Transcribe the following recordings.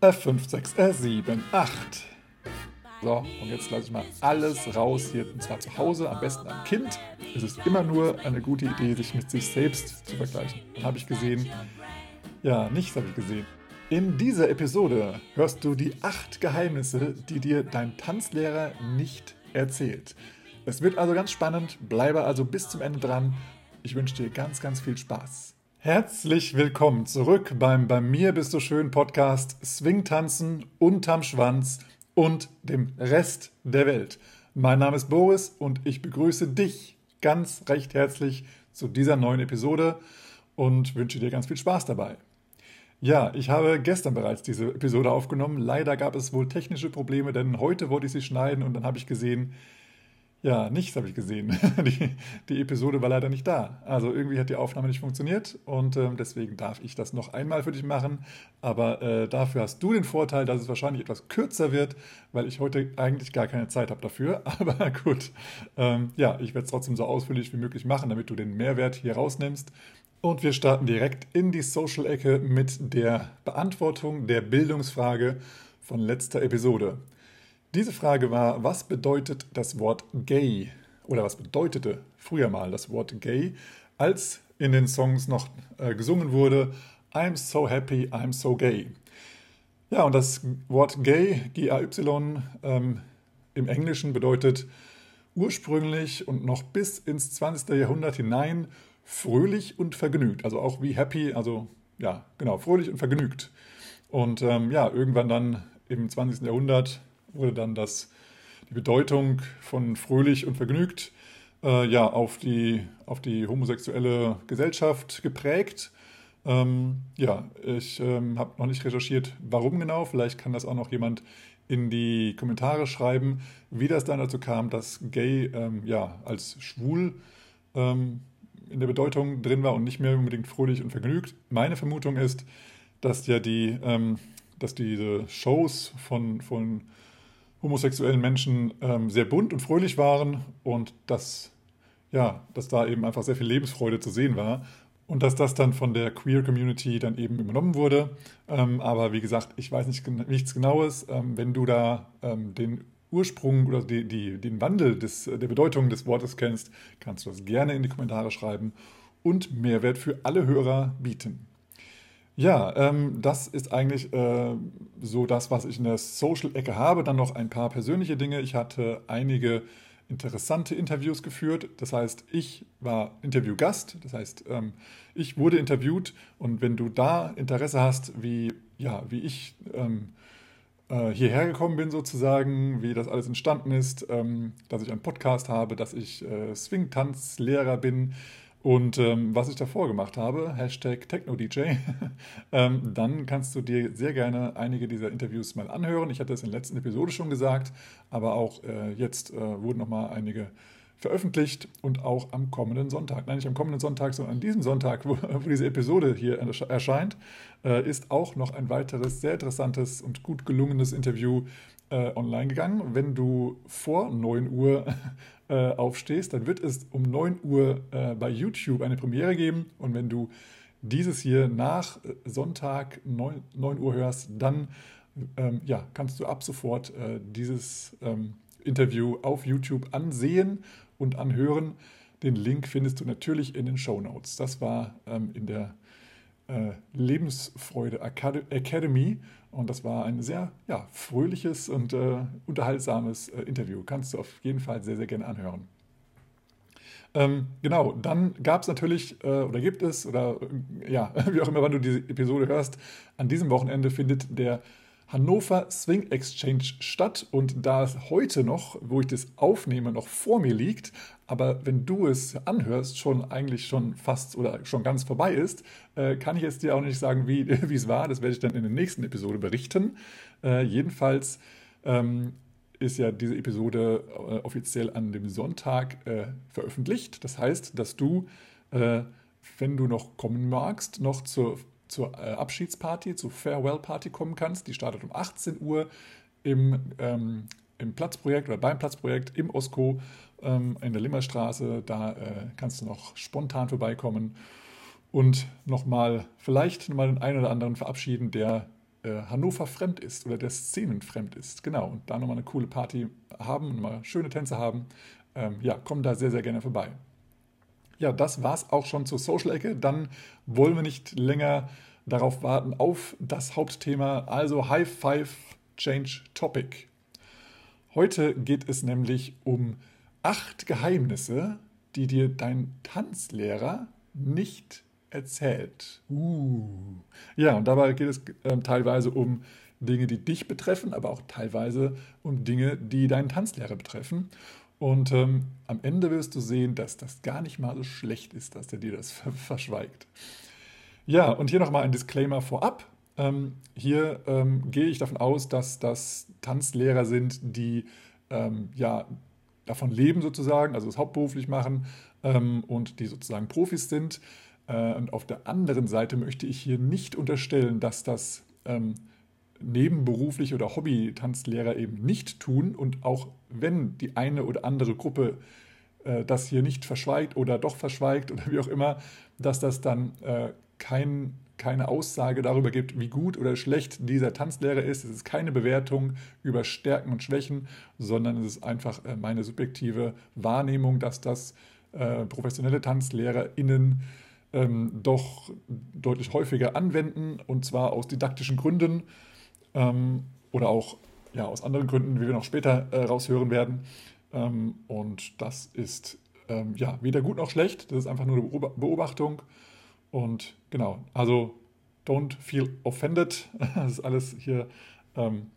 F5, 6, R7, 8. So, und jetzt lasse ich mal alles raus hier, und zwar zu Hause, am besten am Kind. Es ist immer nur eine gute Idee, sich mit sich selbst zu vergleichen. Dann habe ich gesehen, ja, nichts habe ich gesehen. In dieser Episode hörst du die acht Geheimnisse, die dir dein Tanzlehrer nicht erzählt. Es wird also ganz spannend, bleibe also bis zum Ende dran. Ich wünsche dir ganz, ganz viel Spaß. Herzlich willkommen zurück beim Bei mir bist du schön Podcast Swing-Tanzen unterm Schwanz und dem Rest der Welt. Mein Name ist Boris und ich begrüße dich ganz recht herzlich zu dieser neuen Episode und wünsche dir ganz viel Spaß dabei. Ja, ich habe gestern bereits diese Episode aufgenommen. Leider gab es wohl technische Probleme, denn heute wollte ich sie schneiden und dann habe ich gesehen, ja, nichts habe ich gesehen. Die, die, Episode war leider nicht da. Also irgendwie hat die Aufnahme nicht funktioniert und äh, deswegen darf ich das noch einmal für dich machen. Aber äh, dafür hast du den Vorteil, dass es wahrscheinlich etwas kürzer wird, weil ich heute eigentlich gar keine Zeit habe dafür. Aber gut, ähm, ja, ich werde es trotzdem so ausführlich wie möglich machen, damit du den Mehrwert hier rausnimmst. Und wir starten direkt in die Social-Ecke mit der Beantwortung der Bildungsfrage von letzter Episode. Diese Frage war, was bedeutet das Wort gay oder was bedeutete früher mal das Wort gay, als in den Songs noch äh, gesungen wurde, I'm so happy, I'm so gay. Ja, und das Wort gay, G-A-Y, ähm, im Englischen bedeutet ursprünglich und noch bis ins 20. Jahrhundert hinein fröhlich und vergnügt. Also auch wie happy, also ja, genau, fröhlich und vergnügt. Und ähm, ja, irgendwann dann im 20. Jahrhundert wurde dann das, die Bedeutung von fröhlich und vergnügt äh, ja, auf, die, auf die homosexuelle Gesellschaft geprägt. Ähm, ja, ich ähm, habe noch nicht recherchiert, warum genau. Vielleicht kann das auch noch jemand in die Kommentare schreiben, wie das dann dazu kam, dass gay ähm, ja, als schwul ähm, in der Bedeutung drin war und nicht mehr unbedingt fröhlich und vergnügt. Meine Vermutung ist, dass ja die, ähm, dass diese Shows von, von homosexuellen Menschen ähm, sehr bunt und fröhlich waren und dass, ja, dass da eben einfach sehr viel Lebensfreude zu sehen war und dass das dann von der Queer Community dann eben übernommen wurde. Ähm, aber wie gesagt, ich weiß nicht, nichts Genaues. Ähm, wenn du da ähm, den Ursprung oder die, die, den Wandel des, der Bedeutung des Wortes kennst, kannst du das gerne in die Kommentare schreiben und Mehrwert für alle Hörer bieten. Ja, ähm, das ist eigentlich äh, so das, was ich in der Social-Ecke habe. Dann noch ein paar persönliche Dinge. Ich hatte einige interessante Interviews geführt. Das heißt, ich war Interviewgast. Das heißt, ähm, ich wurde interviewt. Und wenn du da Interesse hast, wie, ja, wie ich ähm, äh, hierher gekommen bin sozusagen, wie das alles entstanden ist, ähm, dass ich einen Podcast habe, dass ich äh, Swing-Tanzlehrer bin, und ähm, was ich davor gemacht habe, Hashtag TechnoDJ, ähm, dann kannst du dir sehr gerne einige dieser Interviews mal anhören. Ich hatte es in der letzten Episode schon gesagt, aber auch äh, jetzt äh, wurden nochmal einige veröffentlicht und auch am kommenden Sonntag, nein nicht am kommenden Sonntag, sondern an diesem Sonntag, wo, wo diese Episode hier erscheint, äh, ist auch noch ein weiteres sehr interessantes und gut gelungenes Interview äh, online gegangen. Wenn du vor 9 Uhr äh, aufstehst, dann wird es um 9 Uhr äh, bei YouTube eine Premiere geben. Und wenn du dieses hier nach äh, Sonntag 9, 9 Uhr hörst, dann ähm, ja, kannst du ab sofort äh, dieses ähm, Interview auf YouTube ansehen und anhören. Den Link findest du natürlich in den Show Notes. Das war ähm, in der äh, Lebensfreude Academy und das war ein sehr ja, fröhliches und äh, unterhaltsames äh, Interview. Kannst du auf jeden Fall sehr, sehr gerne anhören. Ähm, genau, dann gab es natürlich, äh, oder gibt es, oder äh, ja, wie auch immer, wann du diese Episode hörst, an diesem Wochenende findet der Hannover Swing Exchange statt. Und da es heute noch, wo ich das aufnehme, noch vor mir liegt, aber wenn du es anhörst, schon eigentlich schon fast oder schon ganz vorbei ist, äh, kann ich jetzt dir auch nicht sagen, wie, es war. Das werde ich dann in der nächsten Episode berichten. Äh, jedenfalls ähm, ist ja diese Episode äh, offiziell an dem Sonntag äh, veröffentlicht. Das heißt, dass du, äh, wenn du noch kommen magst, noch zur zur äh, Abschiedsparty, zur Farewell-Party kommen kannst. Die startet um 18 Uhr im, ähm, im Platzprojekt oder beim Platzprojekt im Osko ähm, in der Limmerstraße. Da äh, kannst du noch spontan vorbeikommen und nochmal, vielleicht nochmal den einen oder anderen verabschieden, der äh, Hannover fremd ist oder der Szenen fremd ist. Genau, und da nochmal eine coole Party haben und mal schöne Tänze haben, ähm, ja, komm da sehr, sehr gerne vorbei. Ja, das war's auch schon zur Social-Ecke. Dann wollen wir nicht länger darauf warten auf das Hauptthema, also High Five Change Topic. Heute geht es nämlich um acht Geheimnisse, die dir dein Tanzlehrer nicht erzählt. Uh. Ja, und dabei geht es äh, teilweise um Dinge, die dich betreffen, aber auch teilweise um Dinge, die deinen Tanzlehrer betreffen. Und ähm, am Ende wirst du sehen, dass das gar nicht mal so schlecht ist, dass der dir das verschweigt. Ja, und hier nochmal ein Disclaimer vorab. Ähm, hier ähm, gehe ich davon aus, dass das Tanzlehrer sind, die ähm, ja davon leben sozusagen, also es hauptberuflich machen ähm, und die sozusagen Profis sind. Äh, und auf der anderen Seite möchte ich hier nicht unterstellen, dass das ähm, nebenberufliche oder Hobby-Tanzlehrer eben nicht tun und auch wenn die eine oder andere Gruppe äh, das hier nicht verschweigt oder doch verschweigt oder wie auch immer, dass das dann äh, kein, keine Aussage darüber gibt, wie gut oder schlecht dieser Tanzlehrer ist. Es ist keine Bewertung über Stärken und Schwächen, sondern es ist einfach äh, meine subjektive Wahrnehmung, dass das äh, professionelle TanzlehrerInnen ähm, doch deutlich häufiger anwenden und zwar aus didaktischen Gründen ähm, oder auch ja, aus anderen Gründen, wie wir noch später äh, raushören werden. Ähm, und das ist ähm, ja weder gut noch schlecht, das ist einfach nur eine Beobachtung. Und genau, also don't feel offended. Das ist alles hier ähm,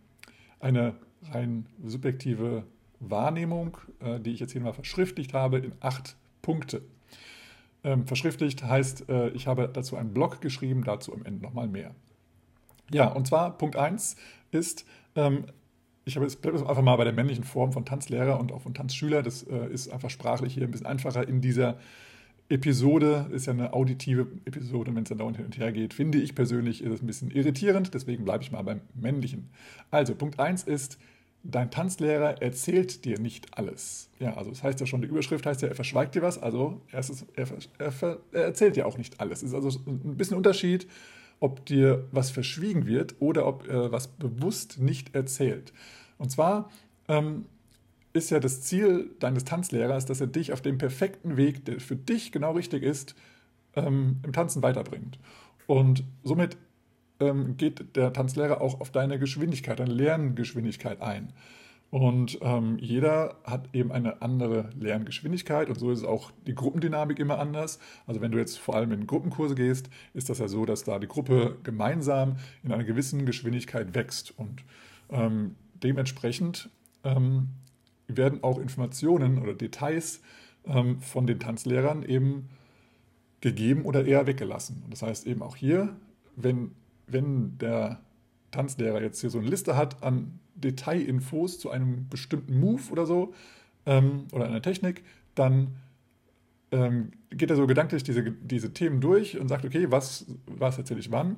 eine rein subjektive Wahrnehmung, äh, die ich jetzt hier mal verschriftlicht habe in acht Punkte. Ähm, verschriftlicht heißt, äh, ich habe dazu einen Blog geschrieben, dazu am Ende nochmal mehr. Ja, und zwar Punkt 1 ist, ähm, ich habe jetzt einfach mal bei der männlichen Form von Tanzlehrer und auch von Tanzschüler. Das äh, ist einfach sprachlich hier ein bisschen einfacher in dieser Episode. Ist ja eine auditive Episode, wenn es dann dauernd hin und her geht. Finde ich persönlich ist es ein bisschen irritierend, deswegen bleibe ich mal beim männlichen. Also, Punkt 1 ist, dein Tanzlehrer erzählt dir nicht alles. Ja, also das heißt ja schon, die Überschrift heißt ja, er verschweigt dir was, also erstens, er, er, er erzählt dir auch nicht alles. Es ist also ein bisschen Unterschied ob dir was verschwiegen wird oder ob äh, was bewusst nicht erzählt. Und zwar ähm, ist ja das Ziel deines Tanzlehrers, dass er dich auf dem perfekten Weg, der für dich genau richtig ist, ähm, im Tanzen weiterbringt. Und somit ähm, geht der Tanzlehrer auch auf deine Geschwindigkeit, deine Lerngeschwindigkeit ein. Und ähm, jeder hat eben eine andere Lerngeschwindigkeit und so ist auch die Gruppendynamik immer anders. Also wenn du jetzt vor allem in Gruppenkurse gehst, ist das ja so, dass da die Gruppe gemeinsam in einer gewissen Geschwindigkeit wächst und ähm, dementsprechend ähm, werden auch Informationen oder Details ähm, von den Tanzlehrern eben gegeben oder eher weggelassen. Und das heißt eben auch hier, wenn, wenn der Tanzlehrer jetzt hier so eine Liste hat an Detailinfos zu einem bestimmten Move oder so ähm, oder einer Technik, dann ähm, geht er so gedanklich diese, diese Themen durch und sagt, okay, was, was erzähle ich wann?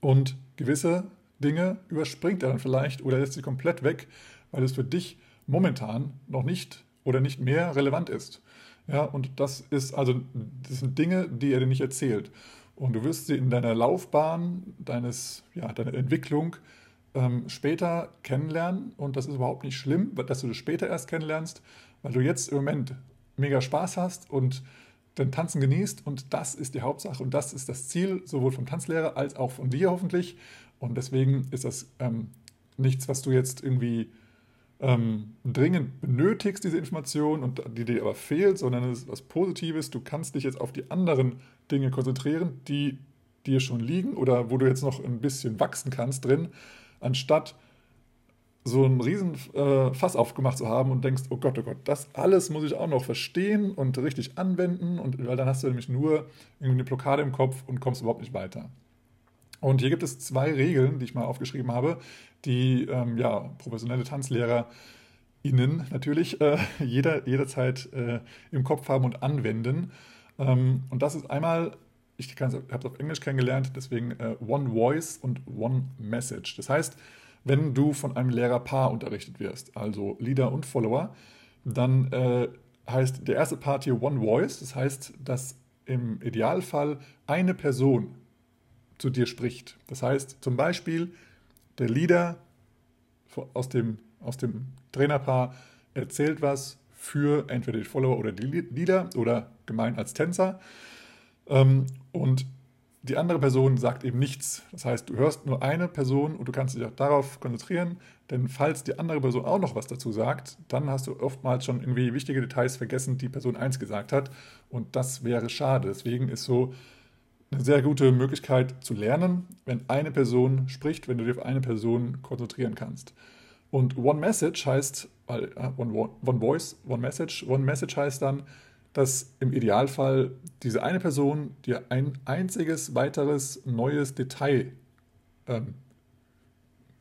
Und gewisse Dinge überspringt er dann vielleicht oder lässt sie komplett weg, weil es für dich momentan noch nicht oder nicht mehr relevant ist. Ja, und das ist also, das sind Dinge, die er dir nicht erzählt. Und du wirst sie in deiner Laufbahn, deines, ja, deiner Entwicklung ähm, später kennenlernen. Und das ist überhaupt nicht schlimm, dass du das später erst kennenlernst, weil du jetzt im Moment mega Spaß hast und den Tanzen genießt. Und das ist die Hauptsache. Und das ist das Ziel sowohl vom Tanzlehrer als auch von dir hoffentlich. Und deswegen ist das ähm, nichts, was du jetzt irgendwie ähm, dringend benötigst, diese Information und die dir aber fehlt, sondern es ist was Positives. Du kannst dich jetzt auf die anderen Dinge konzentrieren, die dir schon liegen oder wo du jetzt noch ein bisschen wachsen kannst drin anstatt so einen riesen äh, Fass aufgemacht zu haben und denkst, oh Gott, oh Gott, das alles muss ich auch noch verstehen und richtig anwenden, und weil dann hast du nämlich nur irgendwie eine Blockade im Kopf und kommst überhaupt nicht weiter. Und hier gibt es zwei Regeln, die ich mal aufgeschrieben habe, die ähm, ja, professionelle Tanzlehrer Ihnen natürlich äh, jeder, jederzeit äh, im Kopf haben und anwenden. Ähm, und das ist einmal ich habe es auf Englisch kennengelernt, deswegen äh, One Voice und One Message. Das heißt, wenn du von einem Lehrerpaar unterrichtet wirst, also Leader und Follower, dann äh, heißt der erste Part hier One Voice. Das heißt, dass im Idealfall eine Person zu dir spricht. Das heißt zum Beispiel, der Leader aus dem, aus dem Trainerpaar erzählt was für entweder die Follower oder die Leader oder gemeint als Tänzer. Ähm, und die andere Person sagt eben nichts. Das heißt, du hörst nur eine Person und du kannst dich auch darauf konzentrieren, denn falls die andere Person auch noch was dazu sagt, dann hast du oftmals schon irgendwie wichtige Details vergessen, die Person 1 gesagt hat und das wäre schade. Deswegen ist so eine sehr gute Möglichkeit zu lernen, wenn eine Person spricht, wenn du dich auf eine Person konzentrieren kannst. Und One Message heißt, äh, one, one, one Voice, One Message, One Message heißt dann, dass im Idealfall diese eine Person dir ein einziges weiteres neues Detail ähm,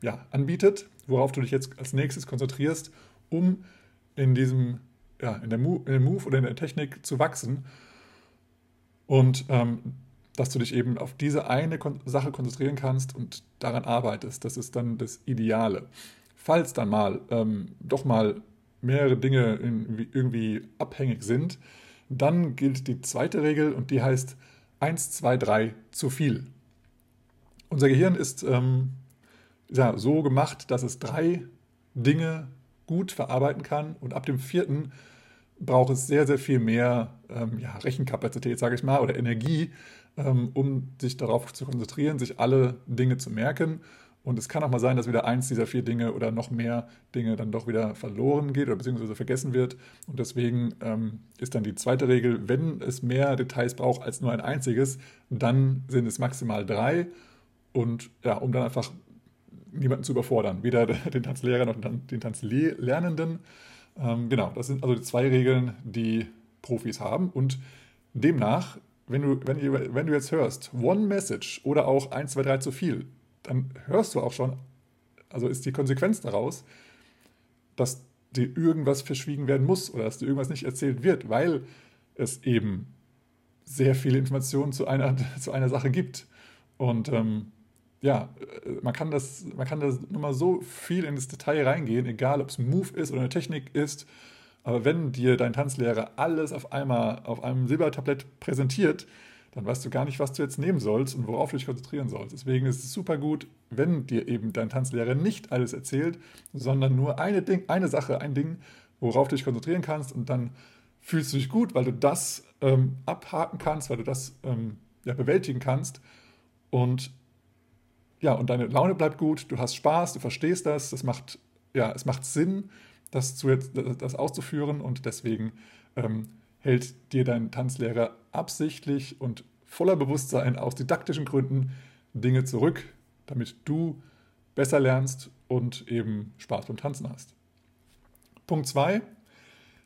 ja, anbietet, worauf du dich jetzt als nächstes konzentrierst, um in diesem, ja, in, der Move, in dem Move oder in der Technik zu wachsen. Und ähm, dass du dich eben auf diese eine Kon Sache konzentrieren kannst und daran arbeitest. Das ist dann das Ideale. Falls dann mal ähm, doch mal mehrere Dinge in, irgendwie abhängig sind, dann gilt die zweite Regel und die heißt 1, 2, 3 zu viel. Unser Gehirn ist ähm, ja, so gemacht, dass es drei Dinge gut verarbeiten kann und ab dem vierten braucht es sehr, sehr viel mehr ähm, ja, Rechenkapazität, sage ich mal, oder Energie, ähm, um sich darauf zu konzentrieren, sich alle Dinge zu merken und es kann auch mal sein, dass wieder eins dieser vier Dinge oder noch mehr Dinge dann doch wieder verloren geht oder beziehungsweise vergessen wird. Und deswegen ähm, ist dann die zweite Regel, wenn es mehr Details braucht als nur ein einziges, dann sind es maximal drei. Und ja, um dann einfach niemanden zu überfordern, weder den Tanzlehrer noch den Tanzlernenden. Ähm, genau, das sind also die zwei Regeln, die Profis haben. Und demnach, wenn du, wenn, wenn du jetzt hörst, One Message oder auch 1, 2, 3 zu viel, dann hörst du auch schon, also ist die Konsequenz daraus, dass dir irgendwas verschwiegen werden muss oder dass dir irgendwas nicht erzählt wird, weil es eben sehr viele Informationen zu einer, zu einer Sache gibt. Und ähm, ja, man kann das, man kann das nur mal so viel in das Detail reingehen, egal ob es ein Move ist oder eine Technik ist. Aber wenn dir dein Tanzlehrer alles auf einmal auf einem Silbertablett präsentiert, dann weißt du gar nicht, was du jetzt nehmen sollst und worauf du dich konzentrieren sollst. Deswegen ist es super gut, wenn dir eben dein Tanzlehrer nicht alles erzählt, sondern nur eine, Ding, eine Sache, ein Ding, worauf du dich konzentrieren kannst und dann fühlst du dich gut, weil du das ähm, abhaken kannst, weil du das ähm, ja, bewältigen kannst und ja, und deine Laune bleibt gut, du hast Spaß, du verstehst das, das macht, ja, es macht Sinn, das, zu, das auszuführen und deswegen ähm, hält dir dein Tanzlehrer absichtlich und voller Bewusstsein aus didaktischen Gründen Dinge zurück, damit du besser lernst und eben Spaß beim Tanzen hast. Punkt 2.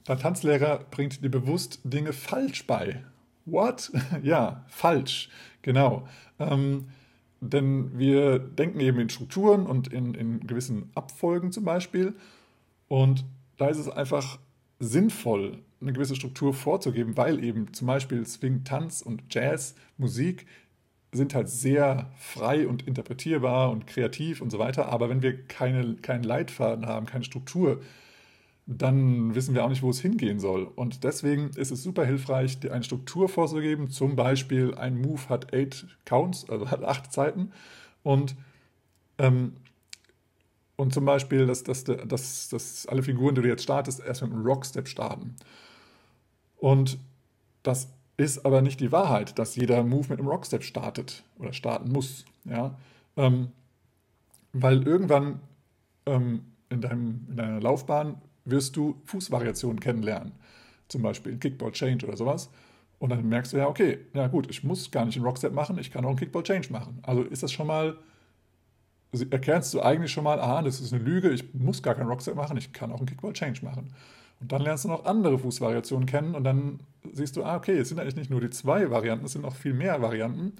Dein Tanzlehrer bringt dir bewusst Dinge falsch bei. What? ja, falsch. Genau. Ähm, denn wir denken eben in Strukturen und in, in gewissen Abfolgen zum Beispiel. Und da ist es einfach sinnvoll, eine gewisse Struktur vorzugeben, weil eben zum Beispiel Swing, Tanz und Jazz, Musik sind halt sehr frei und interpretierbar und kreativ und so weiter. Aber wenn wir keine, keinen Leitfaden haben, keine Struktur, dann wissen wir auch nicht, wo es hingehen soll. Und deswegen ist es super hilfreich, dir eine Struktur vorzugeben. Zum Beispiel ein Move hat eight Counts, also hat acht Zeiten. Und ähm, und zum Beispiel, dass, dass, dass, dass alle Figuren, die du jetzt startest, erst mit einem Rockstep starten. Und das ist aber nicht die Wahrheit, dass jeder Move mit einem Rockstep startet oder starten muss. Ja? Ähm, weil irgendwann ähm, in, deinem, in deiner Laufbahn wirst du Fußvariationen kennenlernen. Zum Beispiel Kickball Change oder sowas. Und dann merkst du ja, okay, ja gut, ich muss gar nicht einen Rockstep machen, ich kann auch einen Kickball Change machen. Also ist das schon mal erkennst du eigentlich schon mal, ah, das ist eine Lüge, ich muss gar keinen Rockset machen, ich kann auch einen Kickball Change machen. Und dann lernst du noch andere Fußvariationen kennen und dann siehst du, ah, okay, es sind eigentlich nicht nur die zwei Varianten, es sind noch viel mehr Varianten.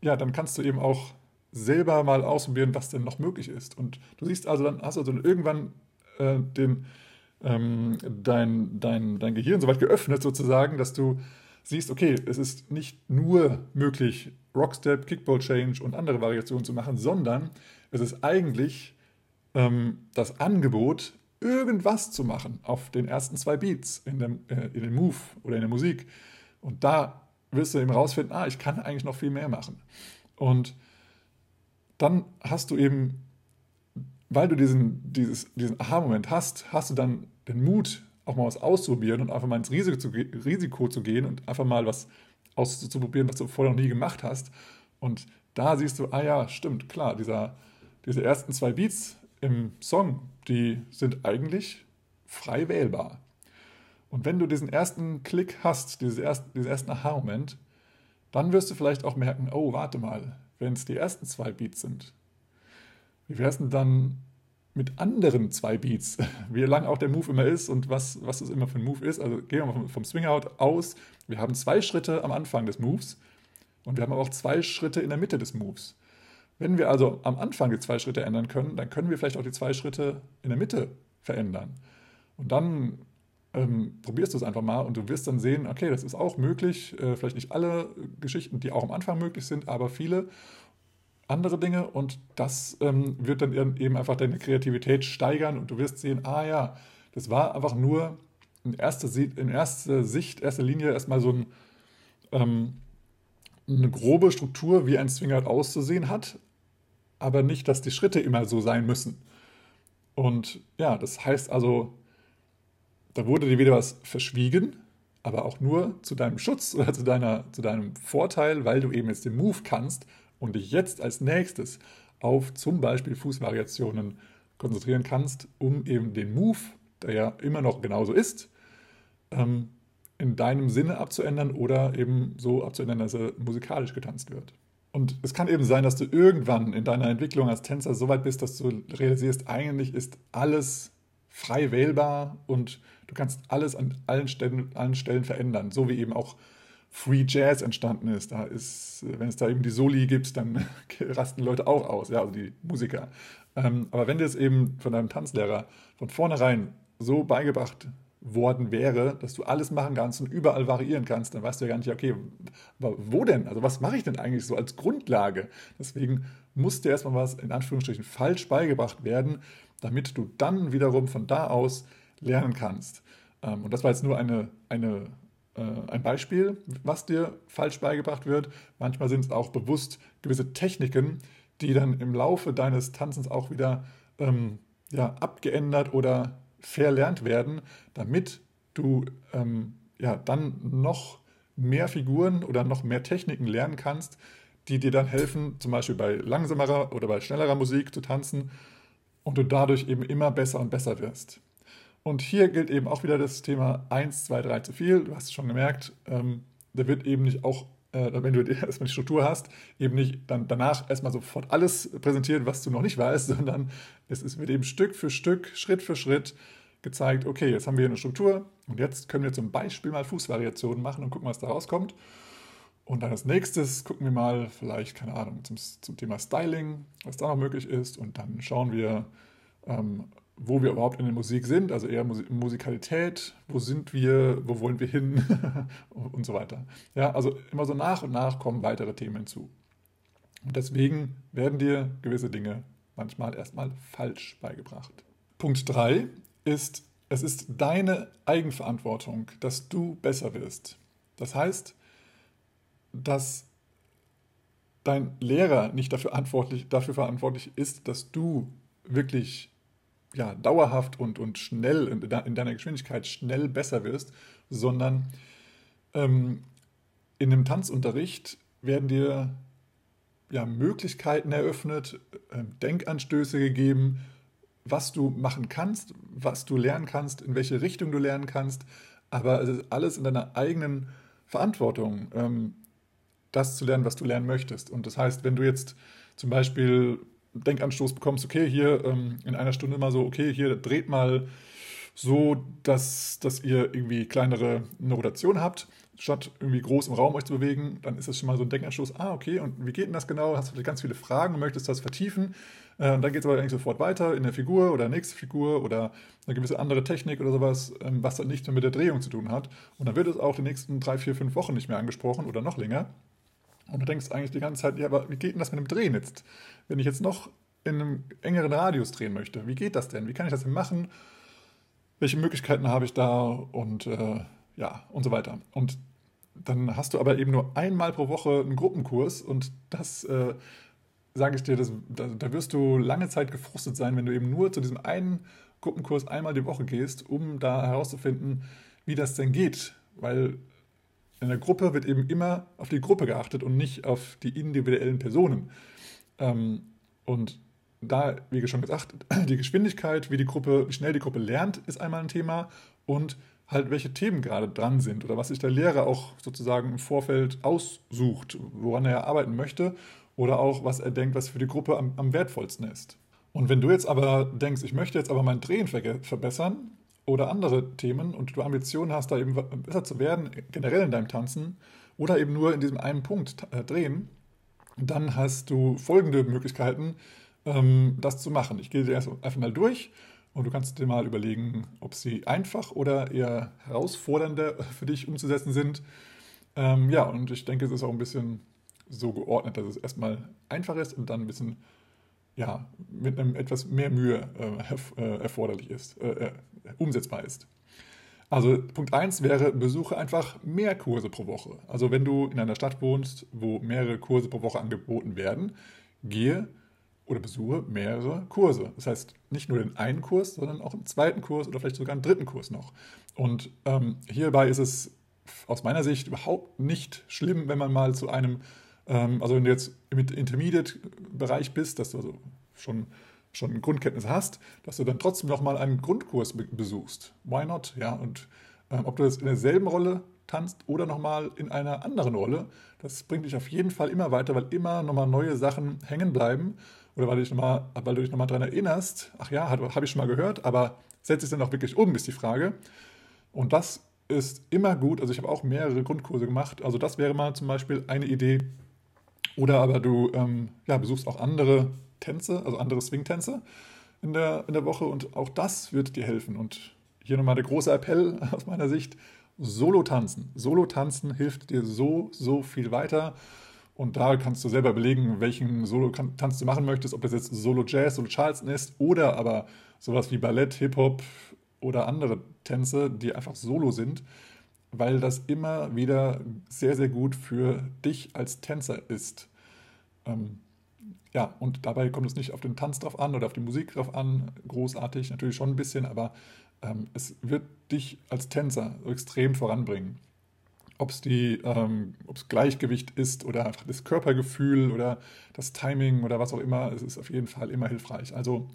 Ja, dann kannst du eben auch selber mal ausprobieren, was denn noch möglich ist. Und du siehst also, dann hast du also irgendwann äh, den, ähm, dein, dein, dein Gehirn so weit geöffnet sozusagen, dass du siehst, okay, es ist nicht nur möglich, Rockstep, Kickball Change und andere Variationen zu machen, sondern es ist eigentlich ähm, das Angebot, irgendwas zu machen auf den ersten zwei Beats in dem, äh, in dem Move oder in der Musik. Und da wirst du eben rausfinden, ah, ich kann eigentlich noch viel mehr machen. Und dann hast du eben, weil du diesen, diesen Aha-Moment hast, hast du dann den Mut, auch mal was auszuprobieren und einfach mal ins Risiko zu, Risiko zu gehen und einfach mal was auszuprobieren, was du vorher noch nie gemacht hast. Und da siehst du, ah ja, stimmt, klar, dieser, diese ersten zwei Beats im Song, die sind eigentlich frei wählbar. Und wenn du diesen ersten Klick hast, diesen ersten, diesen ersten Aha-Moment, dann wirst du vielleicht auch merken, oh, warte mal, wenn es die ersten zwei Beats sind, wie wäre es denn dann mit anderen zwei Beats, wie lang auch der Move immer ist und was, was es immer für ein Move ist. Also gehen wir mal vom, vom Swing-Out aus. Wir haben zwei Schritte am Anfang des Moves und wir haben auch zwei Schritte in der Mitte des Moves. Wenn wir also am Anfang die zwei Schritte ändern können, dann können wir vielleicht auch die zwei Schritte in der Mitte verändern. Und dann ähm, probierst du es einfach mal und du wirst dann sehen, okay, das ist auch möglich. Äh, vielleicht nicht alle Geschichten, die auch am Anfang möglich sind, aber viele andere Dinge. Und das ähm, wird dann eben einfach deine Kreativität steigern und du wirst sehen, ah ja, das war einfach nur in erster, in erster Sicht, erster Linie erstmal so ein, ähm, eine grobe Struktur, wie ein Swing auszusehen hat, aber nicht, dass die Schritte immer so sein müssen. Und ja, das heißt also, da wurde dir wieder was verschwiegen, aber auch nur zu deinem Schutz oder zu, deiner, zu deinem Vorteil, weil du eben jetzt den Move kannst und dich jetzt als nächstes auf zum Beispiel Fußvariationen konzentrieren kannst, um eben den Move, der ja immer noch genauso ist, ähm, in deinem Sinne abzuändern oder eben so abzuändern, dass er musikalisch getanzt wird. Und es kann eben sein, dass du irgendwann in deiner Entwicklung als Tänzer so weit bist, dass du realisierst, eigentlich ist alles frei wählbar und du kannst alles an allen Stellen, allen Stellen verändern, so wie eben auch Free Jazz entstanden ist. Da ist, wenn es da eben die Soli gibt, dann rasten Leute auch aus, ja, also die Musiker. Ähm, aber wenn es eben von deinem Tanzlehrer von vornherein so beigebracht worden wäre, dass du alles machen kannst und überall variieren kannst, dann weißt du ja gar nicht, okay, aber wo denn? Also was mache ich denn eigentlich so als Grundlage? Deswegen muss dir erstmal was in Anführungsstrichen falsch beigebracht werden, damit du dann wiederum von da aus lernen kannst. Ähm, und das war jetzt nur eine, eine, ein Beispiel, was dir falsch beigebracht wird. Manchmal sind es auch bewusst gewisse Techniken, die dann im Laufe deines Tanzens auch wieder ähm, ja, abgeändert oder verlernt werden, damit du ähm, ja, dann noch mehr Figuren oder noch mehr Techniken lernen kannst, die dir dann helfen, zum Beispiel bei langsamerer oder bei schnellerer Musik zu tanzen und du dadurch eben immer besser und besser wirst. Und hier gilt eben auch wieder das Thema 1, 2, 3 zu viel. Du hast es schon gemerkt, ähm, da wird eben nicht auch, äh, wenn du erstmal die Struktur hast, eben nicht dann danach erstmal sofort alles präsentiert, was du noch nicht weißt, sondern es ist, wird eben Stück für Stück, Schritt für Schritt gezeigt, okay, jetzt haben wir hier eine Struktur und jetzt können wir zum Beispiel mal Fußvariationen machen und gucken, was da rauskommt. Und dann als nächstes gucken wir mal vielleicht, keine Ahnung, zum, zum Thema Styling, was da noch möglich ist. Und dann schauen wir, ähm, wo wir überhaupt in der Musik sind, also eher Musikalität, wo sind wir, wo wollen wir hin und so weiter. Ja, also immer so nach und nach kommen weitere Themen hinzu. Und deswegen werden dir gewisse Dinge manchmal erstmal falsch beigebracht. Punkt 3 ist, es ist deine Eigenverantwortung, dass du besser wirst. Das heißt, dass dein Lehrer nicht dafür verantwortlich, dafür verantwortlich ist, dass du wirklich ja, dauerhaft und, und schnell in, deiner Geschwindigkeit schnell besser wirst, sondern ähm, in dem Tanzunterricht werden dir ja, Möglichkeiten eröffnet, äh, Denkanstöße gegeben, was du machen kannst, was du lernen kannst, in welche Richtung du lernen kannst, aber es ist alles in deiner eigenen Verantwortung. Ähm, das zu lernen, was du lernen möchtest. Und das heißt, wenn du jetzt zum Beispiel Denkanstoß bekommst, okay, hier ähm, in einer Stunde mal so, okay, hier dreht mal so, dass, dass ihr irgendwie kleinere eine Rotation habt, statt irgendwie groß im Raum euch zu bewegen, dann ist das schon mal so ein Denkanstoß, ah, okay, und wie geht denn das genau? Hast du ganz viele Fragen und möchtest das vertiefen? Äh, und dann geht es aber eigentlich sofort weiter in der Figur oder nächste Figur oder eine gewisse andere Technik oder sowas, ähm, was dann nichts mehr mit der Drehung zu tun hat. Und dann wird es auch die nächsten drei, vier, fünf Wochen nicht mehr angesprochen oder noch länger. Und du denkst eigentlich die ganze Zeit, ja, aber wie geht denn das mit dem Drehen jetzt? Wenn ich jetzt noch in einem engeren Radius drehen möchte, wie geht das denn? Wie kann ich das denn machen? Welche Möglichkeiten habe ich da? Und äh, ja, und so weiter. Und dann hast du aber eben nur einmal pro Woche einen Gruppenkurs und das, äh, sage ich dir, das, da, da, wirst du lange Zeit gefrustet sein, wenn du eben nur zu diesem einen Gruppenkurs einmal die Woche gehst, um da herauszufinden, wie das denn geht. Weil in der Gruppe wird eben immer auf die Gruppe geachtet und nicht auf die individuellen Personen. Ähm, und da, wie schon gesagt, die Geschwindigkeit, wie die Gruppe, wie schnell die Gruppe lernt, ist einmal ein Thema und halt welche Themen gerade dran sind oder was sich der Lehrer auch sozusagen im Vorfeld aussucht, woran er arbeiten möchte oder auch was er denkt, was für die Gruppe am, am wertvollsten ist. Und wenn du jetzt aber denkst, ich möchte jetzt aber mein Drehen verbessern oder andere Themen und du Ambitionen hast, da eben besser zu werden, generell in deinem Tanzen oder eben nur in diesem einen Punkt äh, drehen, dann hast du folgende Möglichkeiten, ähm, das zu machen. Ich gehe dir erst einfach mal durch und du kannst dir mal überlegen, ob sie einfach oder eher herausfordernder für dich umzusetzen sind. Ähm, ja, und ich denke, es ist auch ein bisschen so geordnet, dass es erstmal einfach ist und dann ein bisschen ja, mit einem etwas mehr Mühe äh, äh erforderlich ist, äh, äh, umsetzbar ist. Also Punkt 1 wäre, besuche einfach mehr Kurse pro Woche. Also wenn du in einer Stadt wohnst, wo mehrere Kurse pro Woche angeboten werden, gehe oder besuche mehrere Kurse. Das heißt, nicht nur den einen Kurs, sondern auch einen zweiten Kurs oder vielleicht sogar einen dritten Kurs noch. Und ähm, hierbei ist es aus meiner Sicht überhaupt nicht schlimm, wenn man mal zu einem, ähm, also wenn du jetzt im Intermediate-Bereich bist, dass du also schon, schon Grundkenntnisse hast, dass du dann trotzdem nochmal einen Grundkurs be besuchst. Why not? Ja, und ähm, ob du das in derselben Rolle tanzt oder nochmal in einer anderen Rolle, das bringt dich auf jeden Fall immer weiter, weil immer nochmal neue Sachen hängen bleiben oder weil du dich nochmal, weil du dich nochmal daran erinnerst, ach ja, habe ich schon mal gehört, aber setze ich es dann auch wirklich um, ist die Frage. Und das ist immer gut. Also ich habe auch mehrere Grundkurse gemacht. Also das wäre mal zum Beispiel eine Idee. Oder aber du ähm, ja, besuchst auch andere Tänze, also andere Swing-Tänze in der, in der Woche und auch das wird dir helfen. Und hier nochmal der große Appell aus meiner Sicht, Solo tanzen. Solo tanzen hilft dir so, so viel weiter. Und da kannst du selber belegen, welchen Solo-Tanz du machen möchtest, ob das jetzt Solo-Jazz, Solo-Charleston ist oder aber sowas wie Ballett, Hip-Hop oder andere Tänze, die einfach Solo sind, weil das immer wieder sehr, sehr gut für dich als Tänzer ist. Ähm, ja, und dabei kommt es nicht auf den Tanz drauf an oder auf die Musik drauf an, großartig, natürlich schon ein bisschen, aber ähm, es wird dich als Tänzer extrem voranbringen ob es ähm, Gleichgewicht ist oder einfach das Körpergefühl oder das Timing oder was auch immer, es ist auf jeden Fall immer hilfreich. Also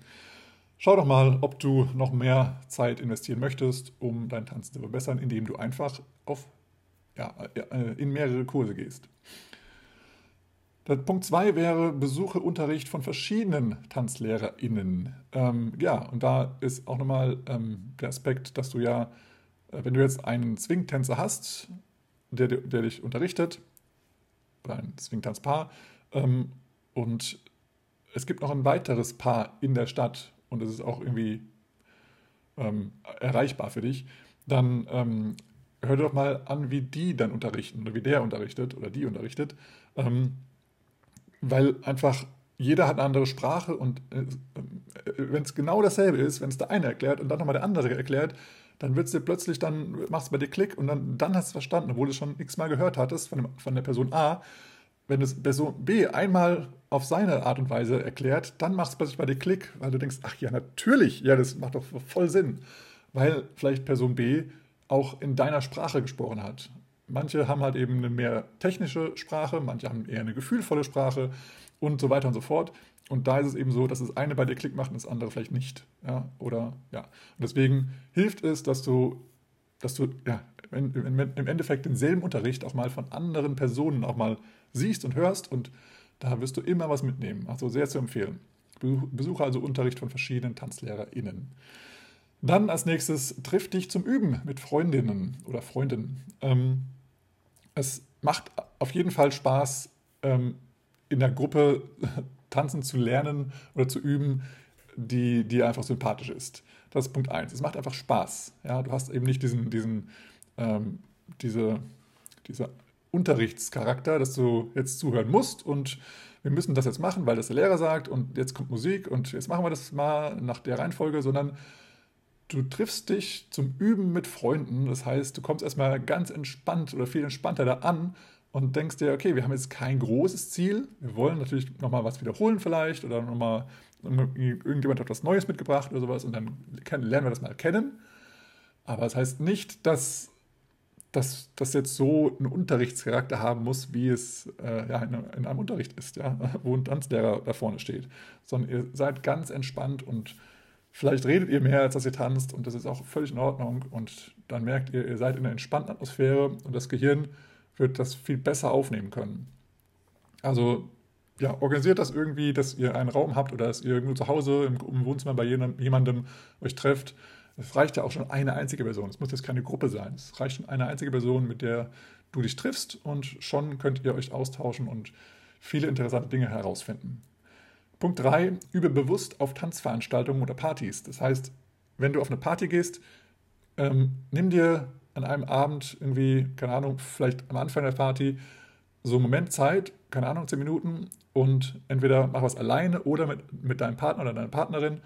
schau doch mal, ob du noch mehr Zeit investieren möchtest, um dein Tanzen zu verbessern, indem du einfach auf, ja, äh, in mehrere Kurse gehst. Der Punkt 2 wäre, besuche Unterricht von verschiedenen TanzlehrerInnen. Ähm, ja, und da ist auch nochmal ähm, der Aspekt, dass du ja, äh, wenn du jetzt einen Swing-Tänzer hast, der, der dich unterrichtet, oder ein Swingtanzpaar. Ähm, und es gibt noch ein weiteres Paar in der Stadt und es ist auch irgendwie ähm, erreichbar für dich. Dann ähm, hör dir doch mal an, wie die dann unterrichten oder wie der unterrichtet oder die unterrichtet. Ähm, weil einfach jeder hat eine andere Sprache und äh, äh wenn es genau dasselbe ist, wenn es der eine erklärt und dann nochmal der andere erklärt, dann wird es dir plötzlich, dann machst du bei dir Klick und dann, dann hast du es verstanden, obwohl du es schon x-mal gehört hattest von, dem, von der Person A. Wenn es Person B einmal auf seine Art und Weise erklärt, dann macht es plötzlich bei dir Klick, weil du denkst, ach ja, natürlich, ja, das macht doch voll Sinn. Weil vielleicht Person B auch in deiner Sprache gesprochen hat. Manche haben halt eben eine mehr technische Sprache, manche haben eher eine gefühlvolle Sprache und so weiter und so fort. Und da ist es eben so, dass das eine bei dir Klick macht und das andere vielleicht nicht. Ja, oder ja. Und deswegen hilft es, dass du, dass du ja, im Endeffekt denselben Unterricht auch mal von anderen Personen auch mal siehst und hörst und da wirst du immer was mitnehmen. Also sehr zu empfehlen. Besuche also Unterricht von verschiedenen TanzlehrerInnen. Dann als nächstes triff dich zum Üben mit Freundinnen oder Freunden. Ähm, es macht auf jeden Fall Spaß, ähm, in der Gruppe tanzen zu lernen oder zu üben, die dir einfach sympathisch ist. Das ist Punkt 1. Es macht einfach Spaß. Ja, du hast eben nicht diesen, diesen, ähm, diese, diese Unterrichtscharakter, dass du jetzt zuhören musst und wir müssen das jetzt machen, weil das der Lehrer sagt und jetzt kommt Musik und jetzt machen wir das mal nach der Reihenfolge, sondern du triffst dich zum Üben mit Freunden. Das heißt, du kommst erstmal ganz entspannt oder viel entspannter da an und denkst dir, okay, wir haben jetzt kein großes Ziel. Wir wollen natürlich nochmal was wiederholen vielleicht oder nochmal, irgendjemand hat was Neues mitgebracht oder sowas und dann lernen wir das mal kennen. Aber das heißt nicht, dass dass das jetzt so einen Unterrichtscharakter haben muss, wie es äh, ja, in, in, einem Unterricht ist, ja, wo ein Tanzlehrer da vorne steht. Sondern ihr seid ganz entspannt und vielleicht redet ihr mehr, als dass ihr tanzt und das ist auch völlig in Ordnung. Und dann merkt ihr, ihr seid in einer entspannten Atmosphäre und das Gehirn wird das viel besser aufnehmen können. Also ja, organisiert das irgendwie, dass ihr einen Raum habt oder dass ihr irgendwo zu Hause im, im Wohnzimmer bei jemandem euch trefft es reicht ja auch schon eine einzige Person. Es muss jetzt keine Gruppe sein. Es reicht schon eine einzige Person, mit der du dich triffst und schon könnt ihr euch austauschen und viele interessante Dinge herausfinden. Punkt 3. Übe bewusst auf Tanzveranstaltungen oder Partys. Das heißt, wenn du auf eine Party gehst, ähm, nimm dir an einem Abend irgendwie, keine Ahnung, vielleicht am Anfang der Party so einen Moment Zeit, keine Ahnung, 10 Minuten und entweder mach was alleine oder mit, mit deinem Partner oder deiner Partnerin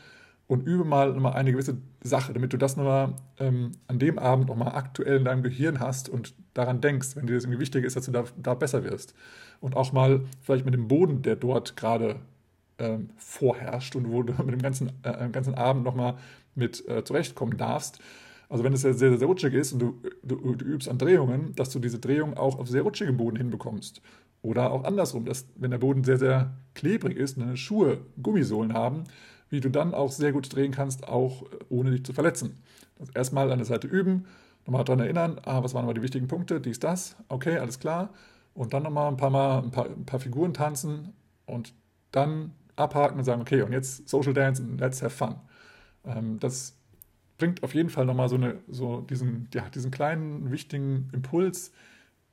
und übe mal nochmal eine gewisse Sache, damit du das nochmal ähm, an dem Abend nochmal aktuell in deinem Gehirn hast und daran denkst, wenn dir das irgendwie wichtig ist, dass du da, da besser wirst. Und auch mal vielleicht mit dem Boden, der dort gerade ähm, vorherrscht und wo du mit dem ganzen, äh, ganzen Abend nochmal mit äh, zurechtkommen darfst. Also wenn es sehr, sehr, sehr rutschig ist und du, du, du übst an Drehungen, dass du diese Drehung auch auf sehr rutschigem Boden hinbekommst. Oder auch andersrum, dass wenn der Boden sehr, sehr klebrig ist und deine Schuhe Gummisohlen haben, wie du dann auch sehr gut drehen kannst, auch ohne dich zu verletzen. Das erstmal an der Seite üben, nochmal daran erinnern, ah, was waren aber die wichtigen Punkte, dies, das, okay, alles klar. Und dann nochmal ein paar Mal ein paar, ein paar Figuren tanzen und dann abhaken und sagen, okay, und jetzt Social Dance and let's have fun. Ähm, das bringt auf jeden Fall nochmal so, eine, so diesen, ja, diesen kleinen, wichtigen Impuls,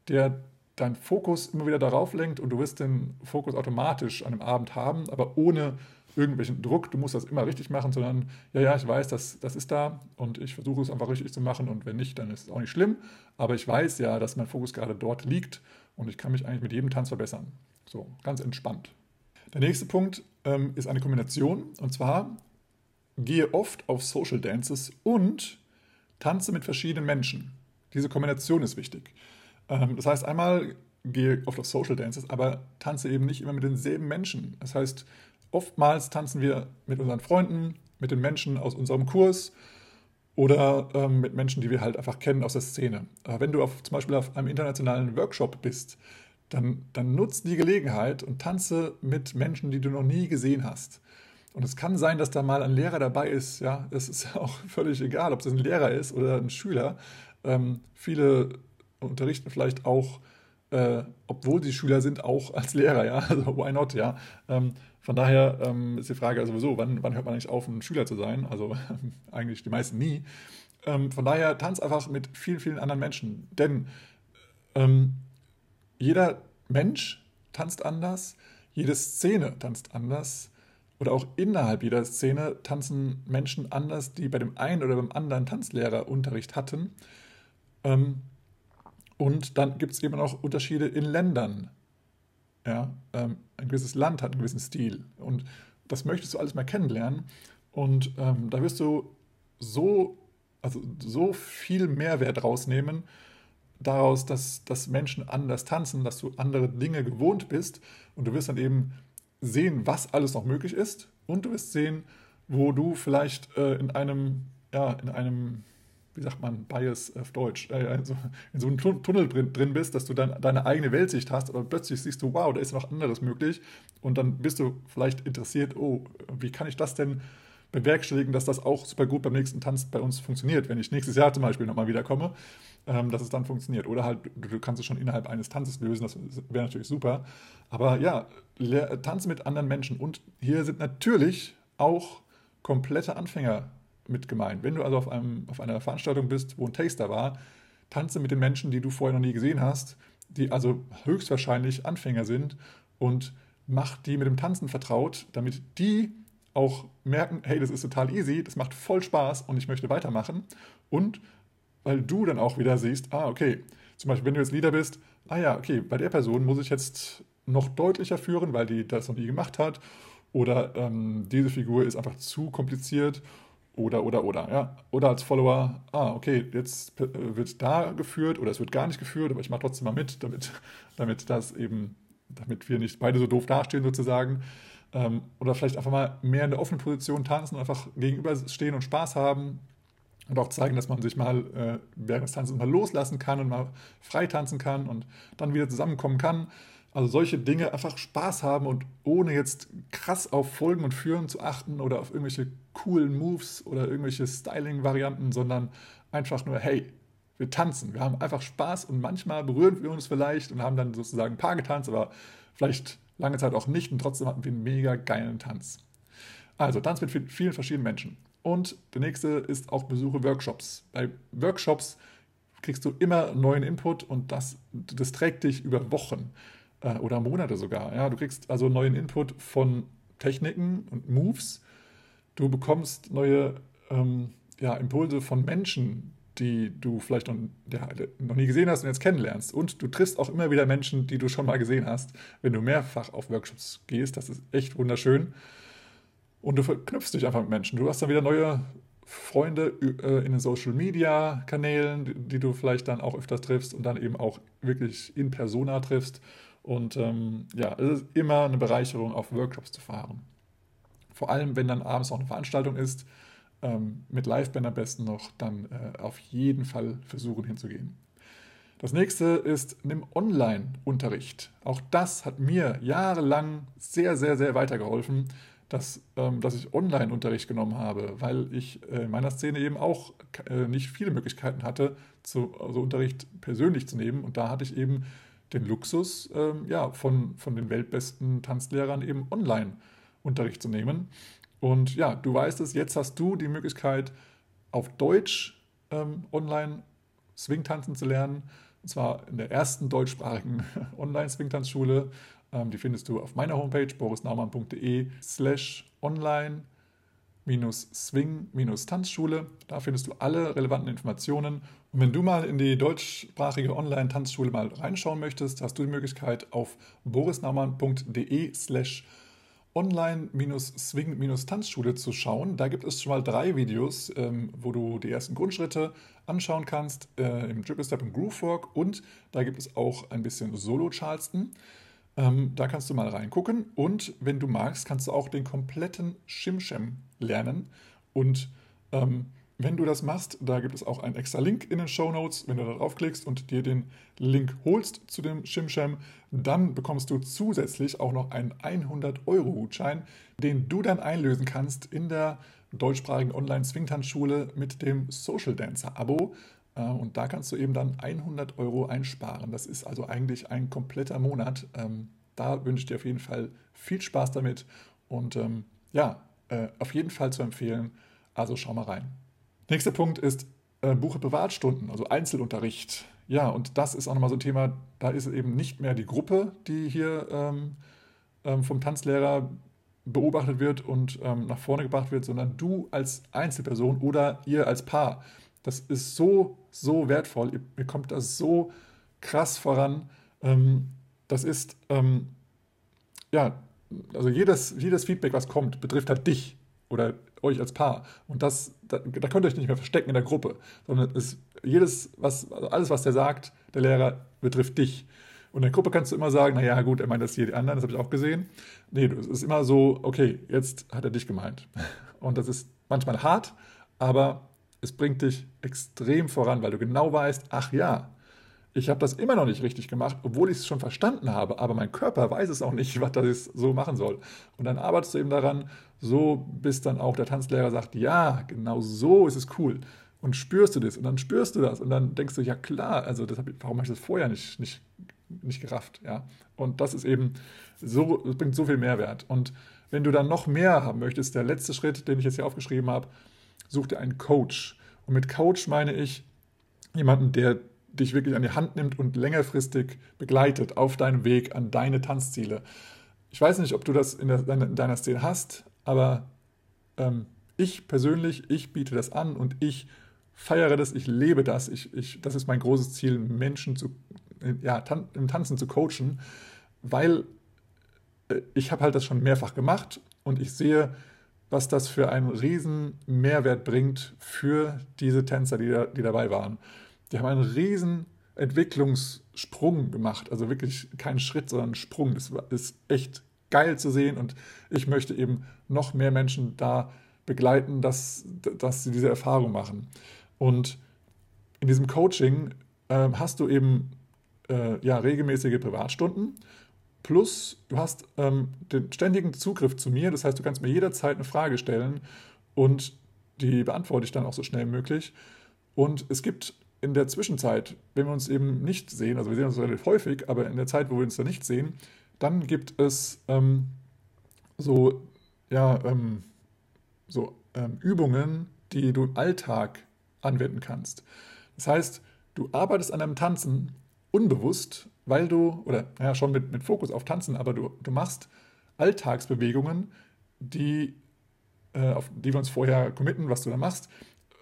der deinen Fokus immer wieder darauf lenkt und du wirst den Fokus automatisch an dem Abend haben, aber ohne irgendwelchen Druck, du musst das immer richtig machen, sondern ja, ja, ich weiß, das, das ist da und ich versuche es einfach richtig zu machen und wenn nicht, dann ist es auch nicht schlimm, aber ich weiß ja, dass mein Fokus gerade dort liegt und ich kann mich eigentlich mit jedem Tanz verbessern. So, ganz entspannt. Der nächste Punkt ähm, ist eine Kombination und zwar gehe oft auf Social Dances und tanze mit verschiedenen Menschen. Diese Kombination ist wichtig. Ähm, das heißt, einmal gehe oft auf Social Dances, aber tanze eben nicht immer mit denselben Menschen. Das heißt, oftmals tanzen wir mit unseren Freunden, mit den Menschen aus unserem Kurs oder ähm, mit Menschen, die wir halt einfach kennen aus der Szene. Aber wenn du auf, zum Beispiel auf einem internationalen Workshop bist, dann, dann nutzt die Gelegenheit und tanze mit Menschen, die du noch nie gesehen hast. Und es kann sein, dass da mal ein Lehrer dabei ist. Ja, es ist auch völlig egal, ob es ein Lehrer ist oder ein Schüler. Ähm, viele unterrichten vielleicht auch, äh, obwohl sie Schüler sind, auch als Lehrer. Ja, also why not? Ja, ähm, von daher ähm, ist die Frage sowieso, wann, wann hört man eigentlich auf, ein Schüler zu sein? Also eigentlich die meisten nie. Ähm, von daher tanz einfach mit vielen, vielen anderen Menschen. Denn ähm, jeder Mensch tanzt anders, jede Szene tanzt anders. Oder auch innerhalb jeder Szene tanzen Menschen anders, die bei dem einen oder beim anderen Tanzlehrer Unterricht hatten. Ähm, und dann gibt es eben auch Unterschiede in Ländern. Ja, ähm, ein gewisses Land hat einen gewissen Stil. Und das möchtest du alles mal kennenlernen. Und ähm, da wirst du so, also so viel Mehrwert rausnehmen, daraus, dass, dass Menschen anders tanzen, dass du andere Dinge gewohnt bist. Und du wirst dann eben sehen, was alles noch möglich ist. Und du wirst sehen, wo du vielleicht äh, in einem, ja, in einem wie sagt man, Bias auf Deutsch, äh, also in so einem Tunnel drin, drin bist, dass du dann deine eigene Weltsicht hast, aber plötzlich siehst du, wow, da ist noch anderes möglich und dann bist du vielleicht interessiert, oh, wie kann ich das denn bewerkstelligen, dass das auch super gut beim nächsten Tanz bei uns funktioniert, wenn ich nächstes Jahr zum Beispiel nochmal wiederkomme, ähm, dass es dann funktioniert. Oder halt, du, du, kannst es schon innerhalb eines Tanzes lösen, das wäre natürlich super. Aber ja, tanze mit anderen Menschen und hier sind natürlich auch komplette Anfänger mit gemeint. Wenn du also auf, einem, auf einer Veranstaltung bist, wo ein Taster war, tanze mit den Menschen, die du vorher noch nie gesehen hast, die also höchstwahrscheinlich Anfänger sind und mach die mit dem Tanzen vertraut, damit die auch merken, hey, das ist total easy, das macht voll Spaß und ich möchte weitermachen. Und weil du dann auch wieder siehst, ah, okay, zum Beispiel, wenn du jetzt Leader bist, ah ja, okay, bei der Person muss ich jetzt noch deutlicher führen, weil die das noch nie gemacht hat. Oder ähm, diese Figur ist einfach zu kompliziert oder, oder, oder. Ja? Oder als Follower, ah, okay, jetzt äh, wird da geführt oder es wird gar nicht geführt, aber ich mache trotzdem mal mit, damit, damit das eben, damit wir nicht beide so doof dastehen sozusagen. Ähm, oder vielleicht einfach mal mehr in der offenen Position tanzen, einfach gegenüberstehen und Spaß haben. Und auch zeigen, dass man sich mal äh, während des Tanzens mal loslassen kann und mal frei tanzen kann und dann wieder zusammenkommen kann. Also solche Dinge einfach Spaß haben und ohne jetzt krass auf Folgen und Führen zu achten oder auf irgendwelche coolen Moves oder irgendwelche Styling-Varianten, sondern einfach nur, hey, wir tanzen, wir haben einfach Spaß und manchmal berühren wir uns vielleicht und haben dann sozusagen ein paar getanzt, aber vielleicht lange Zeit auch nicht und trotzdem hatten wir einen mega geilen Tanz. Also Tanz mit vielen verschiedenen Menschen. Und der nächste ist auch Besuche Workshops. Bei Workshops kriegst du immer neuen Input und das, das trägt dich über Wochen äh, oder Monate sogar. Ja, du kriegst also neuen Input von Techniken und Moves. Du bekommst neue ähm, ja, Impulse von Menschen, die du vielleicht noch, ja, noch nie gesehen hast und jetzt kennenlernst. Und du triffst auch immer wieder Menschen, die du schon mal gesehen hast, wenn du mehrfach auf Workshops gehst. Das ist echt wunderschön. Und du verknüpfst dich einfach mit Menschen. Du hast dann wieder neue Freunde äh, in den Social Media Kanälen, die, die, du vielleicht dann auch öfters triffst und dann eben auch wirklich in Persona triffst. Und ähm, ja, es ist immer eine Bereicherung, auf Workshops zu fahren. Vor allem, wenn dann abends auch eine Veranstaltung ist, ähm, mit Liveband am besten noch, dann äh, auf jeden Fall versuchen hinzugehen. Das nächste ist nimm Online-Unterricht. Auch das hat mir jahrelang sehr, sehr, sehr weitergeholfen, dass, ähm, dass ich Online-Unterricht genommen habe, weil ich äh, in meiner Szene eben auch äh, nicht viele Möglichkeiten hatte, zu, also Unterricht persönlich zu nehmen. Und da hatte ich eben den Luxus, ähm, ja, von, von den weltbesten Tanzlehrern eben Online-Unterricht zu nehmen. Und ja, du weißt es, jetzt hast du die Möglichkeit, auf Deutsch ähm, online Swing-Tanzen zu lernen. Und zwar in der ersten deutschsprachigen Online-Swing-Tanzschule. Ähm, die findest du auf meiner Homepage borisnaumann.de slash online Swing-Tanzschule. Da findest du alle relevanten Informationen. Und wenn du mal in die deutschsprachige Online-Tanzschule mal reinschauen möchtest, hast du die Möglichkeit auf borisnaumann.de slash online-swing-tanzschule zu schauen. Da gibt es schon mal drei Videos, ähm, wo du die ersten Grundschritte anschauen kannst äh, im Triple Step und Groove Walk und da gibt es auch ein bisschen Solo-Charleston. Ähm, da kannst du mal reingucken und wenn du magst, kannst du auch den kompletten Shimshem lernen. Und ähm, wenn du das machst, da gibt es auch einen extra Link in den Show Notes. Wenn du da draufklickst und dir den Link holst zu dem Shimshem, dann bekommst du zusätzlich auch noch einen 100-Euro-Gutschein, den du dann einlösen kannst in der deutschsprachigen Online-Swingtanzschule mit dem Social Dancer-Abo. Äh, und da kannst du eben dann 100 Euro einsparen. Das ist also eigentlich ein kompletter Monat. Ähm, da wünsche ich dir auf jeden Fall viel Spaß damit. Und ähm, ja, äh, auf jeden Fall zu empfehlen. Also schau mal rein. Nächster Punkt ist äh, Buche Privatstunden, also Einzelunterricht. Ja, und das ist auch nochmal so ein Thema, da ist eben nicht mehr die Gruppe, die hier ähm, ähm, vom Tanzlehrer beobachtet wird und ähm, nach vorne gebracht wird, sondern du als Einzelperson oder ihr als Paar. Das ist so, so wertvoll. Ihr, ihr kommt da so krass voran. Ähm, das ist, ähm, ja, also jedes, jedes Feedback, was kommt, betrifft halt dich oder euch als Paar. Und das, da, da könnt ihr euch nicht mehr verstecken in der Gruppe, sondern es, jedes, was, also alles, was der sagt, der Lehrer, betrifft dich. Und in der Gruppe kannst du immer sagen, naja, gut, er meint das hier die anderen, das habe ich auch gesehen. Nee, es ist immer so, okay, jetzt hat er dich gemeint. Und das ist manchmal hart, aber es bringt dich extrem voran, weil du genau weißt, ach ja, ich habe das immer noch nicht richtig gemacht, obwohl ich es schon verstanden habe, aber mein Körper weiß es auch nicht, was das so machen soll. Und dann arbeitest du eben daran, so bis dann auch der Tanzlehrer sagt, ja, genau so ist es cool. Und spürst du das und dann spürst du das und dann denkst du, ja klar, also das hab, warum habe ich das vorher nicht, nicht, nicht gerafft? Ja? Und das ist eben so, das bringt so viel Mehrwert. Und wenn du dann noch mehr haben möchtest, der letzte Schritt, den ich jetzt hier aufgeschrieben habe, such dir einen Coach. Und mit Coach meine ich jemanden, der dich wirklich an die Hand nimmt und längerfristig begleitet auf deinem Weg an deine Tanzziele. Ich weiß nicht, ob du das in, der, in deiner Szene hast, aber ähm, ich persönlich, ich biete das an und ich feiere das, ich lebe das. Ich, ich, das ist mein großes Ziel, Menschen zu, ja, tan im Tanzen zu coachen, weil äh, ich habe halt das schon mehrfach gemacht und ich sehe, was das für einen riesen Mehrwert bringt für diese Tänzer, die, da, die dabei waren. Die haben einen riesen Entwicklungssprung gemacht. Also wirklich kein Schritt, sondern Sprung. Das ist echt geil zu sehen und ich möchte eben noch mehr Menschen da begleiten, dass, dass sie diese Erfahrung machen. Und in diesem Coaching äh, hast du eben äh, ja, regelmäßige Privatstunden plus du hast ähm, den ständigen Zugriff zu mir. Das heißt, du kannst mir jederzeit eine Frage stellen und die beantworte ich dann auch so schnell wie möglich. Und es gibt in der Zwischenzeit, wenn wir uns eben nicht sehen, also wir sehen uns relativ häufig, aber in der Zeit, wo wir uns da nicht sehen, dann gibt es ähm, so, ja, ähm, so ähm, Übungen, die du im Alltag anwenden kannst. Das heißt, du arbeitest an einem Tanzen unbewusst, weil du, oder ja, schon mit, mit Fokus auf Tanzen, aber du, du machst Alltagsbewegungen, die, äh, auf die wir uns vorher committen, was du da machst,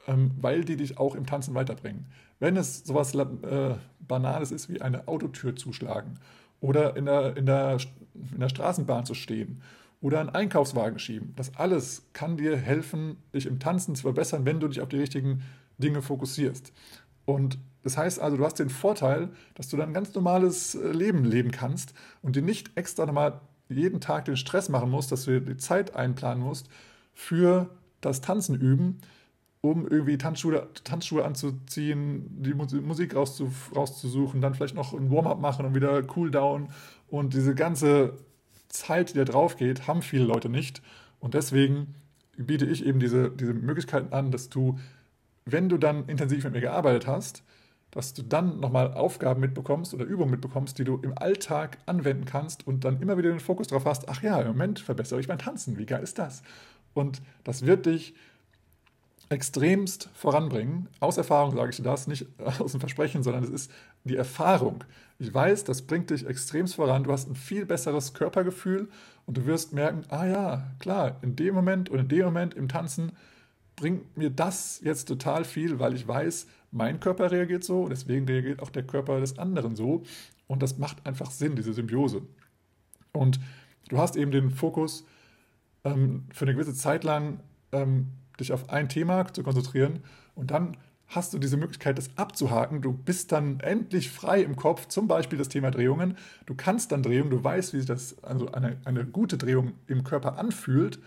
ähm, weil die dich auch im Tanzen weiterbringen. Wenn es sowas äh, Banales ist wie eine Autotür zuschlagen oder in der, in, der, in der Straßenbahn zu stehen oder einen Einkaufswagen schieben, das alles kann dir helfen, dich im Tanzen zu verbessern, wenn du dich auf die richtigen Dinge fokussierst. Und das heißt also, du hast den Vorteil, dass du dann ein ganz normales äh, Leben leben kannst und dir nicht extra nochmal jeden Tag den Stress machen musst, dass du dir die Zeit einplanen musst für das Tanzen üben, um irgendwie Tanzschuhe, Tanzschuhe anzuziehen, die Musik rauszusuchen, dann vielleicht noch ein Warm-up machen und wieder Cooldown. Und diese ganze Zeit, die da drauf geht, haben viele Leute nicht. Und deswegen biete ich eben diese, diese Möglichkeiten an, dass du, wenn du dann intensiv mit mir gearbeitet hast, dass du dann nochmal Aufgaben mitbekommst oder Übungen mitbekommst, die du im Alltag anwenden kannst und dann immer wieder den Fokus darauf hast, ach ja, im Moment verbessere ich mein Tanzen, wie geil ist das? Und das wird dich extremst voranbringen. Aus Erfahrung sage ich dir das, nicht aus dem Versprechen, sondern es ist die Erfahrung. Ich weiß, das bringt dich extremst voran. Du hast ein viel besseres Körpergefühl und du wirst merken, ah ja, klar, in dem Moment und in dem Moment im Tanzen bringt mir das jetzt total viel, weil ich weiß, mein Körper reagiert so, deswegen reagiert auch der Körper des anderen so. Und das macht einfach Sinn, diese Symbiose. Und du hast eben den Fokus, ähm, für eine gewisse Zeit lang ähm, dich auf ein Thema zu konzentrieren und dann hast du diese Möglichkeit, das abzuhaken. Du bist dann endlich frei im Kopf, zum Beispiel das Thema Drehungen. Du kannst dann drehen, du weißt, wie sich das, also eine, eine gute Drehung im Körper anfühlt,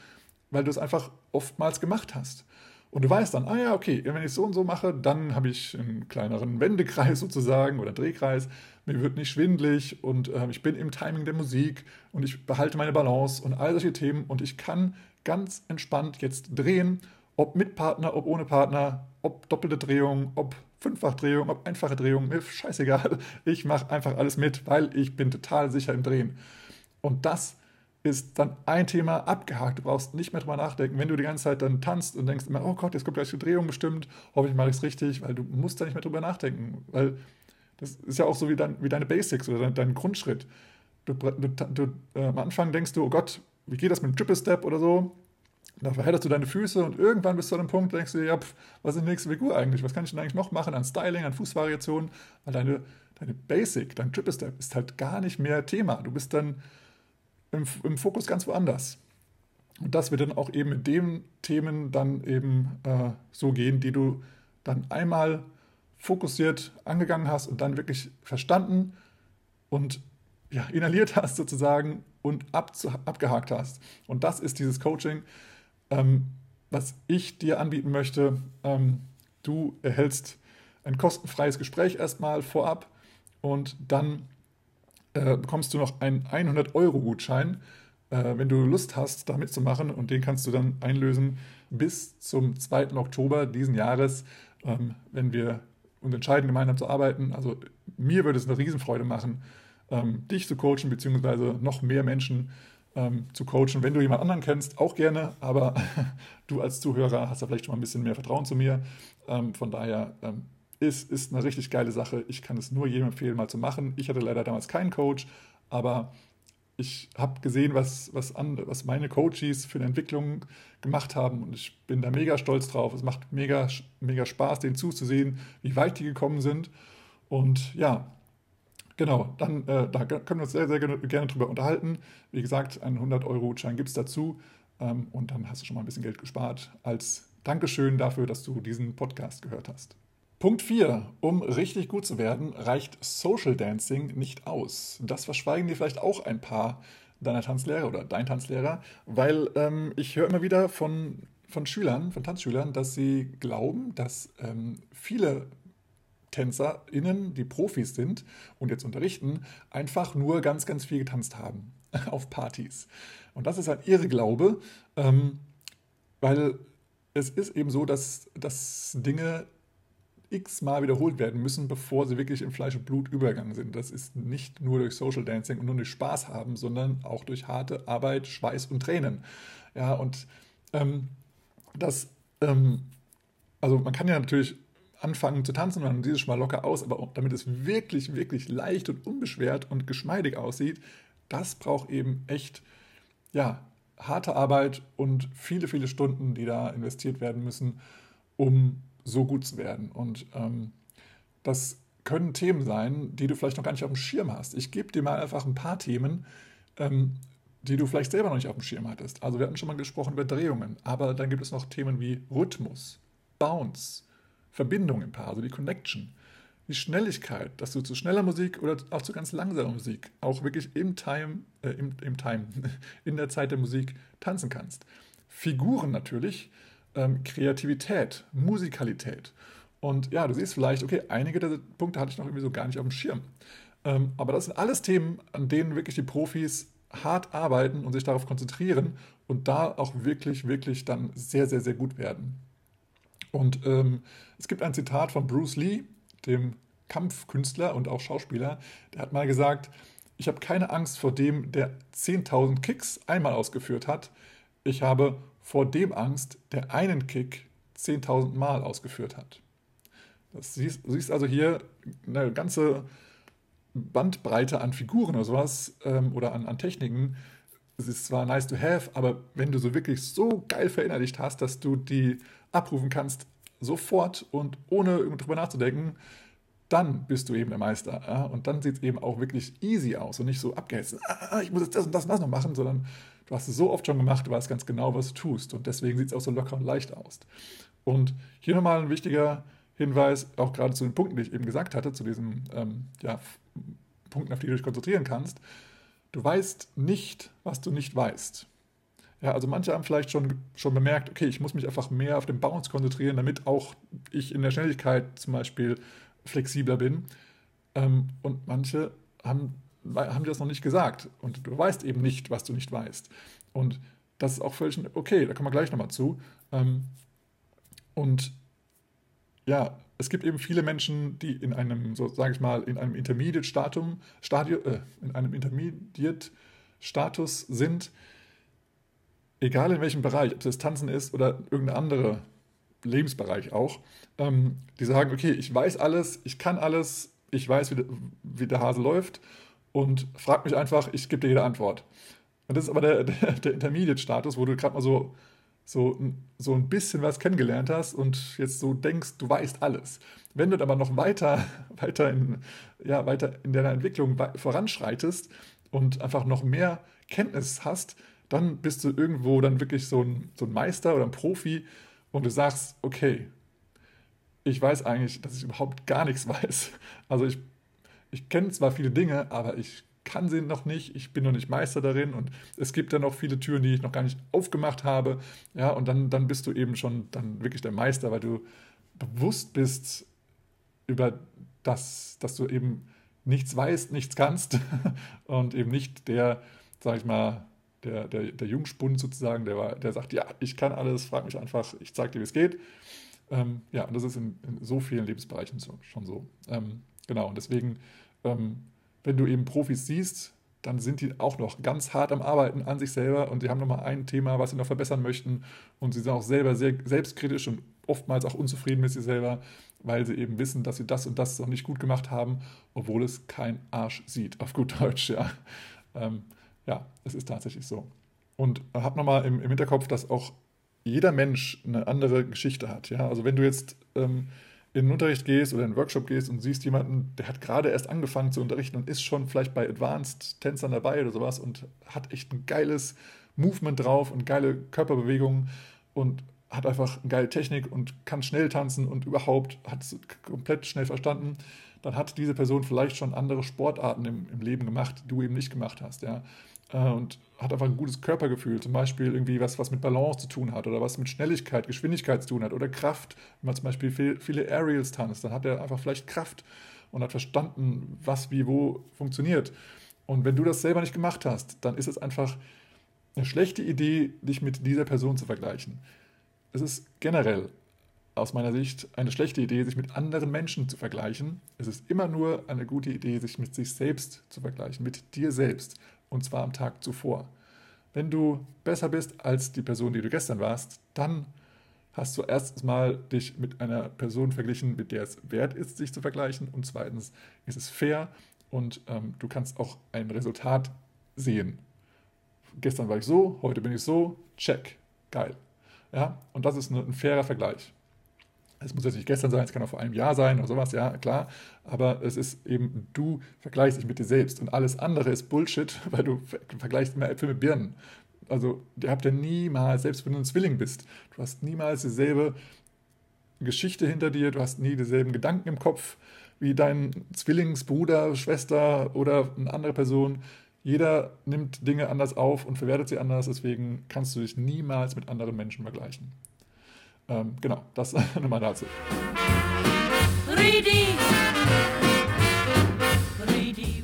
weil du es einfach oftmals gemacht hast. Und du weißt dann, ah ja, okay, wenn ich so und so mache, dann habe ich einen kleineren Wendekreis sozusagen oder Drehkreis. Mir wird nicht schwindlig und äh, ich bin im Timing der Musik und ich behalte meine Balance und all solche Themen und ich kann ganz entspannt jetzt drehen, ob mit Partner, ob ohne Partner, ob doppelte Drehung, ob Fünffachdrehung, ob einfache Drehung, mir scheißegal. Ich mache einfach alles mit, weil ich bin total sicher im Drehen. Und das ist dann ein Thema abgehakt. Du brauchst nicht mehr drüber nachdenken. Wenn du die ganze Zeit dann tanzt und denkst immer, oh Gott, jetzt kommt gleich die Drehung bestimmt, hoffe ich mache ich es richtig, weil du musst da nicht mehr drüber nachdenken. Weil das ist ja auch so wie, dein, wie deine Basics oder dein, dein Grundschritt. Du, du, du äh, am Anfang denkst du, oh Gott, wie geht das mit dem Triple Step oder so? Da verhältst du deine Füße und irgendwann bist du an einem Punkt, denkst du dir, ja, pf, was ist die nächste Figur eigentlich? Was kann ich denn eigentlich noch machen an Styling, an Fußvariationen? Weil deine, deine Basic, dein Triple Step ist halt gar nicht mehr Thema. Du bist dann im, im Fokus ganz woanders. Und das wird dann auch eben mit den Themen dann eben äh, so gehen, die du dann einmal fokussiert angegangen hast und dann wirklich verstanden und ja, inhaliert hast sozusagen und abgehakt hast. Und das ist dieses Coaching, ähm, was ich dir anbieten möchte. Ähm, du erhältst ein kostenfreies Gespräch erstmal vorab und dann äh, bekommst du noch einen 100-Euro-Gutschein, äh, wenn du Lust hast, da mitzumachen. Und den kannst du dann einlösen bis zum 2. Oktober diesen Jahres, ähm, wenn wir uns entscheiden, gemeinsam zu arbeiten. Also mir würde es eine Riesenfreude machen, ähm, dich zu coachen, beziehungsweise noch mehr Menschen ähm, zu coachen. Wenn du jemand anderen kennst, auch gerne, aber du als Zuhörer hast ja vielleicht schon mal ein bisschen mehr Vertrauen zu mir. Ähm, von daher ähm, ist, ist eine richtig geile Sache. Ich kann es nur jedem empfehlen, mal zu machen. Ich hatte leider damals keinen Coach, aber ich habe gesehen, was, was, an, was meine Coaches für eine Entwicklung gemacht haben und ich bin da mega stolz drauf. Es macht mega, mega Spaß, denen zuzusehen, wie weit die gekommen sind. Und ja, genau, dann äh, da können wir uns sehr, sehr gerne, drüber unterhalten. Wie gesagt, einen 100-Euro-Gutschein gibt es dazu. Ähm, und dann hast du schon mal ein bisschen Geld gespart als Dankeschön dafür, dass du diesen Podcast gehört hast. Punkt 4. Um richtig gut zu werden, reicht Social Dancing nicht aus. Das verschweigen dir vielleicht auch ein paar deiner Tanzlehrer oder dein Tanzlehrer, weil ähm, ich höre immer wieder von, von Schülern, von Tanzschülern, dass sie glauben, dass ähm, viele TänzerInnen, die Profis sind und jetzt unterrichten, einfach nur ganz, ganz viel getanzt haben auf Partys. Und das ist halt ihre Glaube, ähm, weil es ist eben so, dass, dass Dinge x-mal wiederholt werden müssen, bevor sie wirklich in Fleisch und Blut übergegangen sind. Das ist nicht nur durch Social Dancing und nur durch Spaß haben, sondern auch durch harte Arbeit, Schweiß und Tränen. Ja, und ähm, das, ähm, also man kann ja natürlich anfangen zu tanzen, man sieht es schon mal locker aus, aber damit es wirklich, wirklich leicht und unbeschwert und geschmeidig aussieht, das braucht eben echt, ja, harte Arbeit und viele, viele Stunden, die da investiert werden müssen, um so gut zu werden. Und ähm, das können Themen sein, die du vielleicht noch gar nicht auf dem Schirm hast. Ich gebe dir mal einfach ein paar Themen, ähm, die du vielleicht selber noch nicht auf dem Schirm hattest. Also wir hatten schon mal gesprochen über Drehungen, aber dann gibt es noch Themen wie Rhythmus, Bounce, Verbindung im Paar, also die Connection, die Schnelligkeit, dass du zu schneller Musik oder auch zu ganz langsamer Musik auch wirklich im Time, äh, im, im Time, in der Zeit der Musik tanzen kannst. Figuren natürlich, ähm, Kreativität, Musikalität. Und ja, du siehst vielleicht, okay, einige der Punkte hatte ich noch irgendwie so gar nicht auf dem Schirm. Ähm, aber das sind alles Themen, an denen wirklich die Profis hart arbeiten und sich darauf konzentrieren und da auch wirklich, wirklich dann sehr, sehr, sehr gut werden. Und ähm, es gibt ein Zitat von Bruce Lee, dem Kampfkünstler und auch Schauspieler, der hat mal gesagt, ich habe keine Angst vor dem, der 10.000 Kicks einmal ausgeführt hat. Ich habe vor dem Angst, der einen Kick 10.000 Mal ausgeführt hat. Das siehst, du siehst also hier eine ganze Bandbreite an Figuren oder sowas ähm, oder an, an Techniken. Es ist zwar nice to have, aber wenn du so wirklich so geil verinnerlicht hast, dass du die abrufen kannst, sofort und ohne drüber nachzudenken, dann bist du eben der Meister. Ja? Und dann sieht es eben auch wirklich easy aus und nicht so abgehetzt. Ah, ich muss jetzt das und das und das noch machen, sondern Du hast es so oft schon gemacht, du weißt ganz genau, was du tust. Und deswegen sieht es auch so locker und leicht aus. Und hier nochmal ein wichtiger Hinweis, auch gerade zu den Punkten, die ich eben gesagt hatte, zu diesen ähm, ja, Punkten, auf die du dich konzentrieren kannst. Du weißt nicht, was du nicht weißt. Ja, also manche haben vielleicht schon, schon bemerkt, okay, ich muss mich einfach mehr auf den Bounce konzentrieren, damit auch ich in der Schnelligkeit zum Beispiel flexibler bin. Ähm, und manche haben haben das noch nicht gesagt. Und du weißt eben nicht, was du nicht weißt. Und das ist auch völlig okay, da kommen wir gleich nochmal zu. Ähm, und ja, es gibt eben viele Menschen, die in einem, so sage ich mal, in einem Intermediate-Statum, äh, in einem Intermediate-Status sind, egal in welchem Bereich, ob es Tanzen ist oder irgendein anderer Lebensbereich auch, ähm, die sagen, okay, ich weiß alles, ich kann alles, ich weiß, wie der, wie der Hase läuft und frag mich einfach, ich gebe dir jede Antwort. Und das ist aber der, der, der Intermediate-Status, wo du gerade mal so, so, so ein bisschen was kennengelernt hast und jetzt so denkst, du weißt alles. Wenn du aber noch weiter, weiter, in, ja, weiter in deiner Entwicklung voranschreitest und einfach noch mehr Kenntnis hast, dann bist du irgendwo dann wirklich so ein, so ein Meister oder ein Profi und du sagst, okay, ich weiß eigentlich, dass ich überhaupt gar nichts weiß. Also ich ich kenne zwar viele Dinge, aber ich kann sie noch nicht, ich bin noch nicht Meister darin und es gibt dann auch viele Türen, die ich noch gar nicht aufgemacht habe. Ja, und dann, dann bist du eben schon dann wirklich der Meister, weil du bewusst bist über das, dass du eben nichts weißt, nichts kannst und eben nicht der, sag ich mal, der, der, der Jungspund sozusagen, der, der sagt, ja, ich kann alles, frag mich einfach, ich zeig dir, wie es geht. Ähm, ja, und das ist in, in, so vielen Lebensbereichen so, schon so. Ähm, genau, und deswegen ähm, wenn du eben Profis siehst, dann sind die auch noch ganz hart am Arbeiten an sich selber und die haben nochmal ein Thema, was sie noch verbessern möchten und sie sind auch selber sehr selbstkritisch und oftmals auch unzufrieden mit sich selber, weil sie eben wissen, dass sie das und das noch nicht gut gemacht haben, obwohl es kein Arsch sieht, auf gut Deutsch, ja. Ähm, ja, es ist tatsächlich so. Und hab nochmal im, im Hinterkopf, dass auch jeder Mensch eine andere Geschichte hat, ja. Also wenn du jetzt ähm, in den Unterricht gehst oder in einen Workshop gehst und siehst jemanden, der hat gerade erst angefangen zu unterrichten und ist schon vielleicht bei Advanced Tänzern dabei oder sowas und hat echt ein geiles Movement drauf und geile Körperbewegungen und hat einfach eine geile Technik und kann schnell tanzen und überhaupt hat es komplett schnell verstanden, dann hat diese Person vielleicht schon andere Sportarten im, im Leben gemacht, die du eben nicht gemacht hast, ja. Äh, und hat einfach ein gutes Körpergefühl, zum Beispiel irgendwie was, was mit Balance zu tun hat oder was mit Schnelligkeit, Geschwindigkeit zu tun hat oder Kraft. Wenn man zum Beispiel viel, viele Aerials tanzt, dann hat er einfach vielleicht Kraft und hat verstanden, was wie wo funktioniert. Und wenn du das selber nicht gemacht hast, dann ist es einfach eine schlechte Idee, dich mit dieser Person zu vergleichen. Es ist generell aus meiner Sicht eine schlechte Idee, sich mit anderen Menschen zu vergleichen. Es ist immer nur eine gute Idee, sich mit sich selbst zu vergleichen, mit dir selbst und zwar am Tag zuvor. Wenn du besser bist als die Person, die du gestern warst, dann hast du erstens mal dich mit einer Person verglichen, mit der es wert ist, sich zu vergleichen. Und zweitens ist es fair und ähm, du kannst auch ein Resultat sehen. Gestern war ich so, heute bin ich so, check, geil. Ja, und das ist ein, ein fairer Vergleich. Es muss jetzt nicht gestern sein, es kann auch vor einem Jahr sein oder sowas, ja, klar. Aber es ist eben, du vergleichst dich mit dir selbst. Und alles andere ist Bullshit, weil du vergleichst immer Äpfel mit Birnen. Also, ihr habt ja niemals, selbst wenn du ein Zwilling bist, du hast niemals dieselbe Geschichte hinter dir, du hast nie dieselben Gedanken im Kopf wie dein Zwillingsbruder, Schwester oder eine andere Person. Jeder nimmt Dinge anders auf und verwertet sie anders, deswegen kannst du dich niemals mit anderen Menschen vergleichen. Ähm, genau, das nochmal dazu.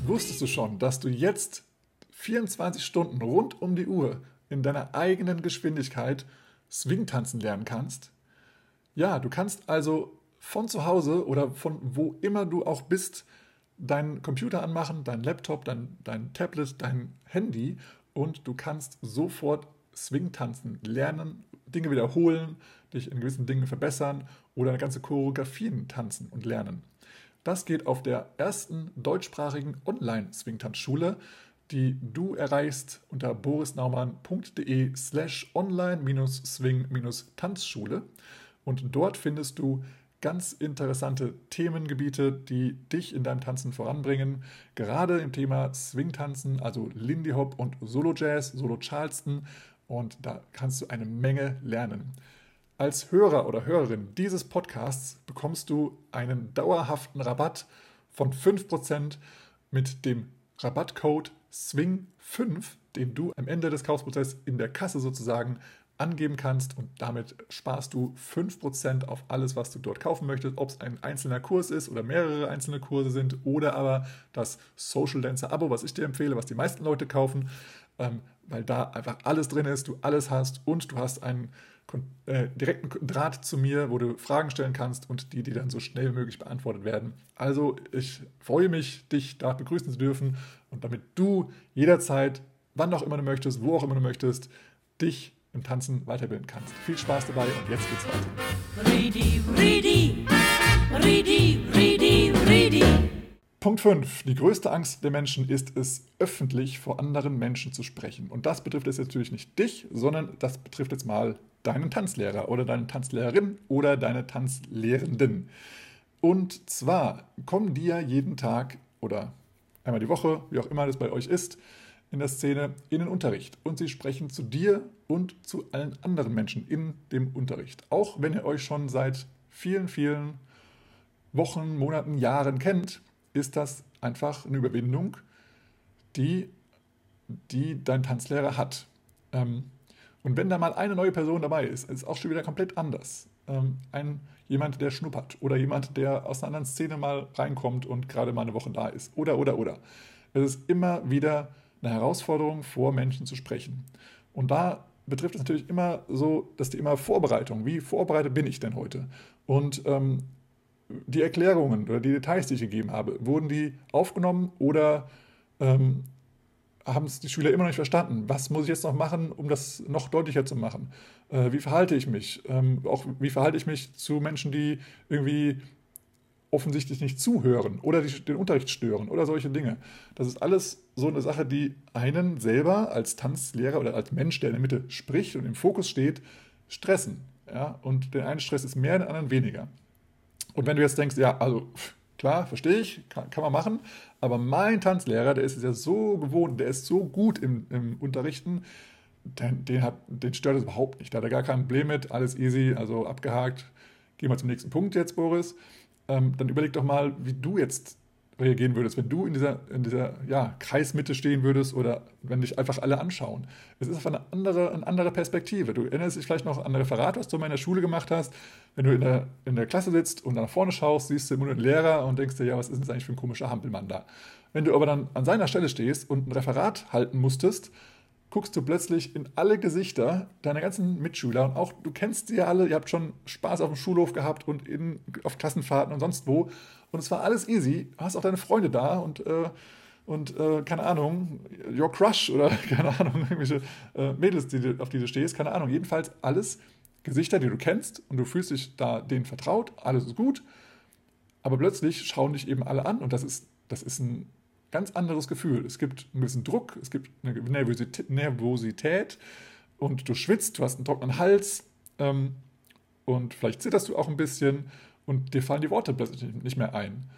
Wusstest du schon, dass du jetzt 24 Stunden rund um die Uhr in deiner eigenen Geschwindigkeit Swing-Tanzen lernen kannst? Ja, du kannst also von zu Hause oder von wo immer du auch bist, deinen Computer anmachen, dein Laptop, dein, dein Tablet, dein Handy und du kannst sofort Swing-Tanzen lernen, Dinge wiederholen, dich in gewissen Dingen verbessern oder ganze Choreografien tanzen und lernen. Das geht auf der ersten deutschsprachigen Online-Swing-Tanzschule, die du erreichst unter borisnaumann.de slash online-swing-tanzschule und dort findest du ganz interessante Themengebiete, die dich in deinem Tanzen voranbringen. Gerade im Thema Swing-Tanzen, also Lindy Hop und Solo Jazz, Solo Charleston. Und da kannst du eine Menge lernen. Als Hörer oder Hörerin dieses Podcasts bekommst du einen dauerhaften Rabatt von 5% mit dem Rabattcode SWING5, den du am Ende des Kaufprozesses in der Kasse sozusagen angeben kannst. Und damit sparst du 5% auf alles, was du dort kaufen möchtest, ob es ein einzelner Kurs ist oder mehrere einzelne Kurse sind oder aber das Social Dancer Abo, was ich dir empfehle, was die meisten Leute kaufen, ähm, weil da einfach alles drin ist, du alles hast und du hast einen äh, direkten Draht zu mir, wo du Fragen stellen kannst und die, die dann so schnell wie möglich beantwortet werden. Also ich freue mich, dich da begrüßen zu dürfen und damit du jederzeit, wann auch immer du möchtest, wo auch immer du möchtest, dich im Tanzen weiterbilden kannst. Viel Spaß dabei und jetzt geht's weiter. Ready, ready, ready, ready, ready. Punkt 5. Die größte Angst der Menschen ist es, öffentlich vor anderen Menschen zu sprechen. Und das betrifft jetzt natürlich nicht dich, sondern das betrifft jetzt mal deinen Tanzlehrer oder deine Tanzlehrerin oder deine Tanzlehrenden. Und zwar kommen die ja jeden Tag oder einmal die Woche, wie auch immer das bei euch ist, in der Szene in den Unterricht und sie sprechen zu dir und zu allen anderen Menschen in dem Unterricht. Auch wenn ihr euch schon seit vielen, vielen Wochen, Monaten, Jahren kennt, ist das einfach eine Überwindung, die, die dein Tanzlehrer hat. Ähm, und wenn da mal eine neue Person dabei ist, ist es auch schon wieder komplett anders. Ähm, ein, jemand, der schnuppert oder jemand, der aus einer anderen Szene mal reinkommt und gerade mal eine Woche da ist. Oder, oder, oder. Es ist immer wieder eine Herausforderung, vor Menschen zu sprechen. Und da betrifft es natürlich immer so das Thema Vorbereitung. Wie vorbereitet bin ich denn heute? Und ähm, die Erklärungen oder die Details, die ich gegeben habe, wurden die aufgenommen oder ähm, haben es die Schüler immer noch nicht verstanden? Was muss ich jetzt noch machen, um das noch deutlicher zu machen? Äh, wie verhalte ich mich? Ähm, auch wie verhalte ich mich zu Menschen, die irgendwie offensichtlich nicht zuhören oder die, den Unterricht stören oder solche Dinge. Das ist alles so eine Sache, die einen selber als Tanzlehrer oder als Mensch, der in der Mitte spricht und im Fokus steht, stressen. Ja? Und der eine Stress ist mehr, der anderen weniger. Und wenn du jetzt denkst, ja, also klar, verstehe ich, kann, kann man machen, aber mein Tanzlehrer, der ist es ja so gewohnt, der ist so gut im, im Unterrichten, den, den, hat, den stört es überhaupt nicht. Da hat er gar kein Problem mit, alles easy, also abgehakt. Gehen wir zum nächsten Punkt jetzt, Boris. Ähm, dann überleg doch mal, wie du jetzt reagieren würdest, wenn du in dieser, in dieser ja, Kreismitte stehen würdest oder wenn dich einfach alle anschauen. Es ist einfach eine andere, eine andere Perspektive. Du erinnerst dich vielleicht noch an ein Referat, was du in der Schule gemacht hast. Wenn du in der, in der Klasse sitzt und nach vorne schaust, siehst du immer nur den Lehrer und denkst dir, ja, was ist das eigentlich für ein komischer Hampelmann da? Wenn du aber dann an seiner Stelle stehst und ein Referat halten musstest, guckst du plötzlich in alle Gesichter deiner ganzen Mitschüler und auch du kennst sie ja alle, ihr habt schon Spaß auf dem Schulhof gehabt und in, auf Klassenfahrten und sonst wo und es war alles easy. Du hast auch deine Freunde da und, äh, und äh, keine Ahnung, your crush oder keine Ahnung, irgendwelche äh, Mädels, die, auf die du stehst, keine Ahnung. Jedenfalls alles Gesichter, die du kennst und du fühlst dich da denen vertraut, alles ist gut. Aber plötzlich schauen dich eben alle an und das ist, das ist ein ganz anderes Gefühl. Es gibt ein bisschen Druck, es gibt eine Nervosität, und du schwitzt, du hast einen trockenen Hals ähm, und vielleicht zitterst du auch ein bisschen und dir fallen die Worte plötzlich nicht mehr ein.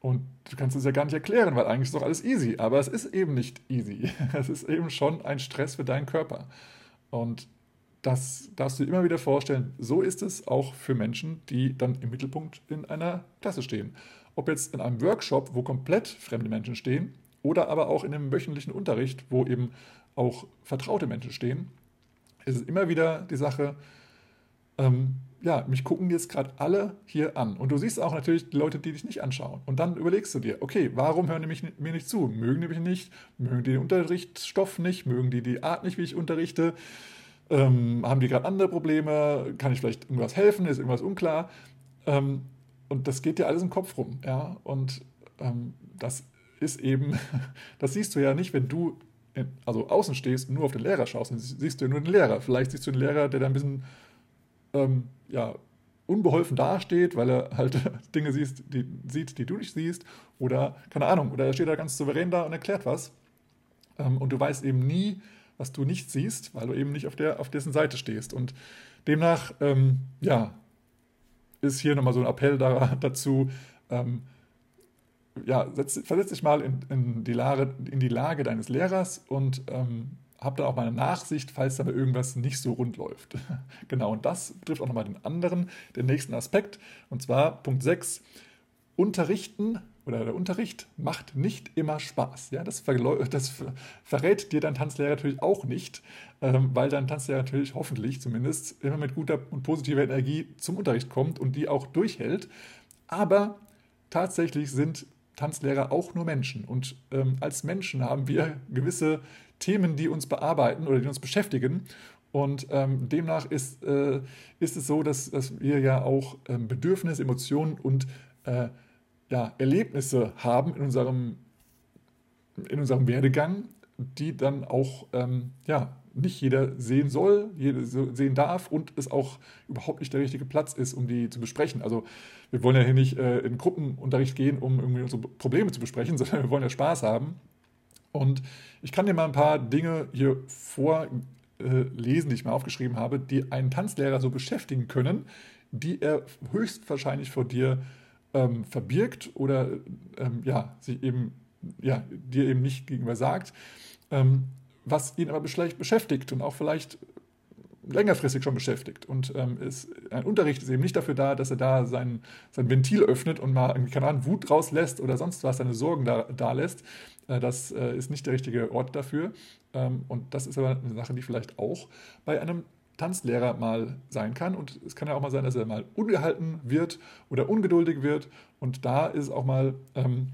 Und du kannst es ja gar nicht erklären, weil eigentlich ist doch alles easy. Aber es ist eben nicht easy. Es ist eben schon ein Stress für deinen Körper. Und das darfst du dir immer wieder vorstellen. So ist es auch für Menschen, die dann im Mittelpunkt in einer Klasse stehen. Ob jetzt in einem Workshop, wo komplett fremde Menschen stehen, oder aber auch in einem wöchentlichen Unterricht, wo eben auch vertraute Menschen stehen, ist es immer wieder die Sache, ähm, ja, mich gucken jetzt gerade alle hier an. Und du siehst auch natürlich die Leute, die dich nicht anschauen. Und dann überlegst du dir, okay, warum hören die mich, mir nicht zu? Mögen die mich nicht? Mögen die den Unterrichtsstoff nicht? Mögen die die Art nicht, wie ich unterrichte? Ähm, haben die gerade andere Probleme? Kann ich vielleicht irgendwas helfen? Ist irgendwas unklar? Ähm, und das geht dir alles im Kopf rum. Ja? Und ähm, das ist eben, das siehst du ja nicht, wenn du in, also außen stehst und nur auf den Lehrer schaust, dann siehst du ja nur den Lehrer. Vielleicht siehst du den Lehrer, der da ein bisschen ähm, ja, unbeholfen dasteht, weil er halt Dinge siehst, die, sieht, die du nicht siehst. Oder, keine Ahnung, oder er steht da ganz souverän da und erklärt was. Ähm, und du weißt eben nie, was du nicht siehst, weil du eben nicht auf, der, auf dessen Seite stehst. Und demnach, ähm, ja, ist hier nochmal so ein Appell da, dazu, ähm, ja, setz, versetz dich mal in, in, die Lage, in die Lage deines Lehrers und ähm, habe dann auch mal eine Nachsicht, falls da mal irgendwas nicht so rund läuft. genau, und das betrifft auch nochmal den anderen, den nächsten Aspekt. Und zwar Punkt 6, Unterrichten oder der Unterricht macht nicht immer Spaß. Ja, das, das verrät dir dein Tanzlehrer natürlich auch nicht, ähm, weil dein Tanzlehrer natürlich hoffentlich zumindest immer mit guter und positiver Energie zum Unterricht kommt und die auch durchhält. Aber tatsächlich sind Tanzlehrer auch nur Menschen. Und ähm, als Menschen haben wir gewisse Themen, die uns bearbeiten oder die uns beschäftigen. Und ähm, demnach ist, äh, ist es so, dass, dass wir ja auch ähm, Bedürfnisse, Emotionen und äh, ja, Erlebnisse haben in unserem, in unserem Werdegang, die dann auch ähm, ja, nicht jeder sehen soll, jeder sehen darf und es auch überhaupt nicht der richtige Platz ist, um die zu besprechen. Also wir wollen ja hier nicht äh, in Gruppenunterricht gehen, um irgendwie unsere Probleme zu besprechen, sondern wir wollen ja Spaß haben. Und ich kann dir mal ein paar Dinge hier vorlesen, die ich mir aufgeschrieben habe, die einen Tanzlehrer so beschäftigen können, die er höchstwahrscheinlich vor dir ähm, verbirgt oder ähm, ja, sich eben, ja, dir eben nicht gegenüber sagt, ähm, was ihn aber vielleicht beschäftigt und auch vielleicht längerfristig schon beschäftigt. Und ähm, ist, ein Unterricht ist eben nicht dafür da, dass er da sein, sein Ventil öffnet und mal keine Ahnung, Wut rauslässt oder sonst was, seine Sorgen da, da lässt. Äh, das äh, ist nicht der richtige Ort dafür. Ähm, und das ist aber eine Sache, die vielleicht auch bei einem Tanzlehrer mal sein kann. Und es kann ja auch mal sein, dass er mal ungehalten wird oder ungeduldig wird. Und da ist auch mal ähm,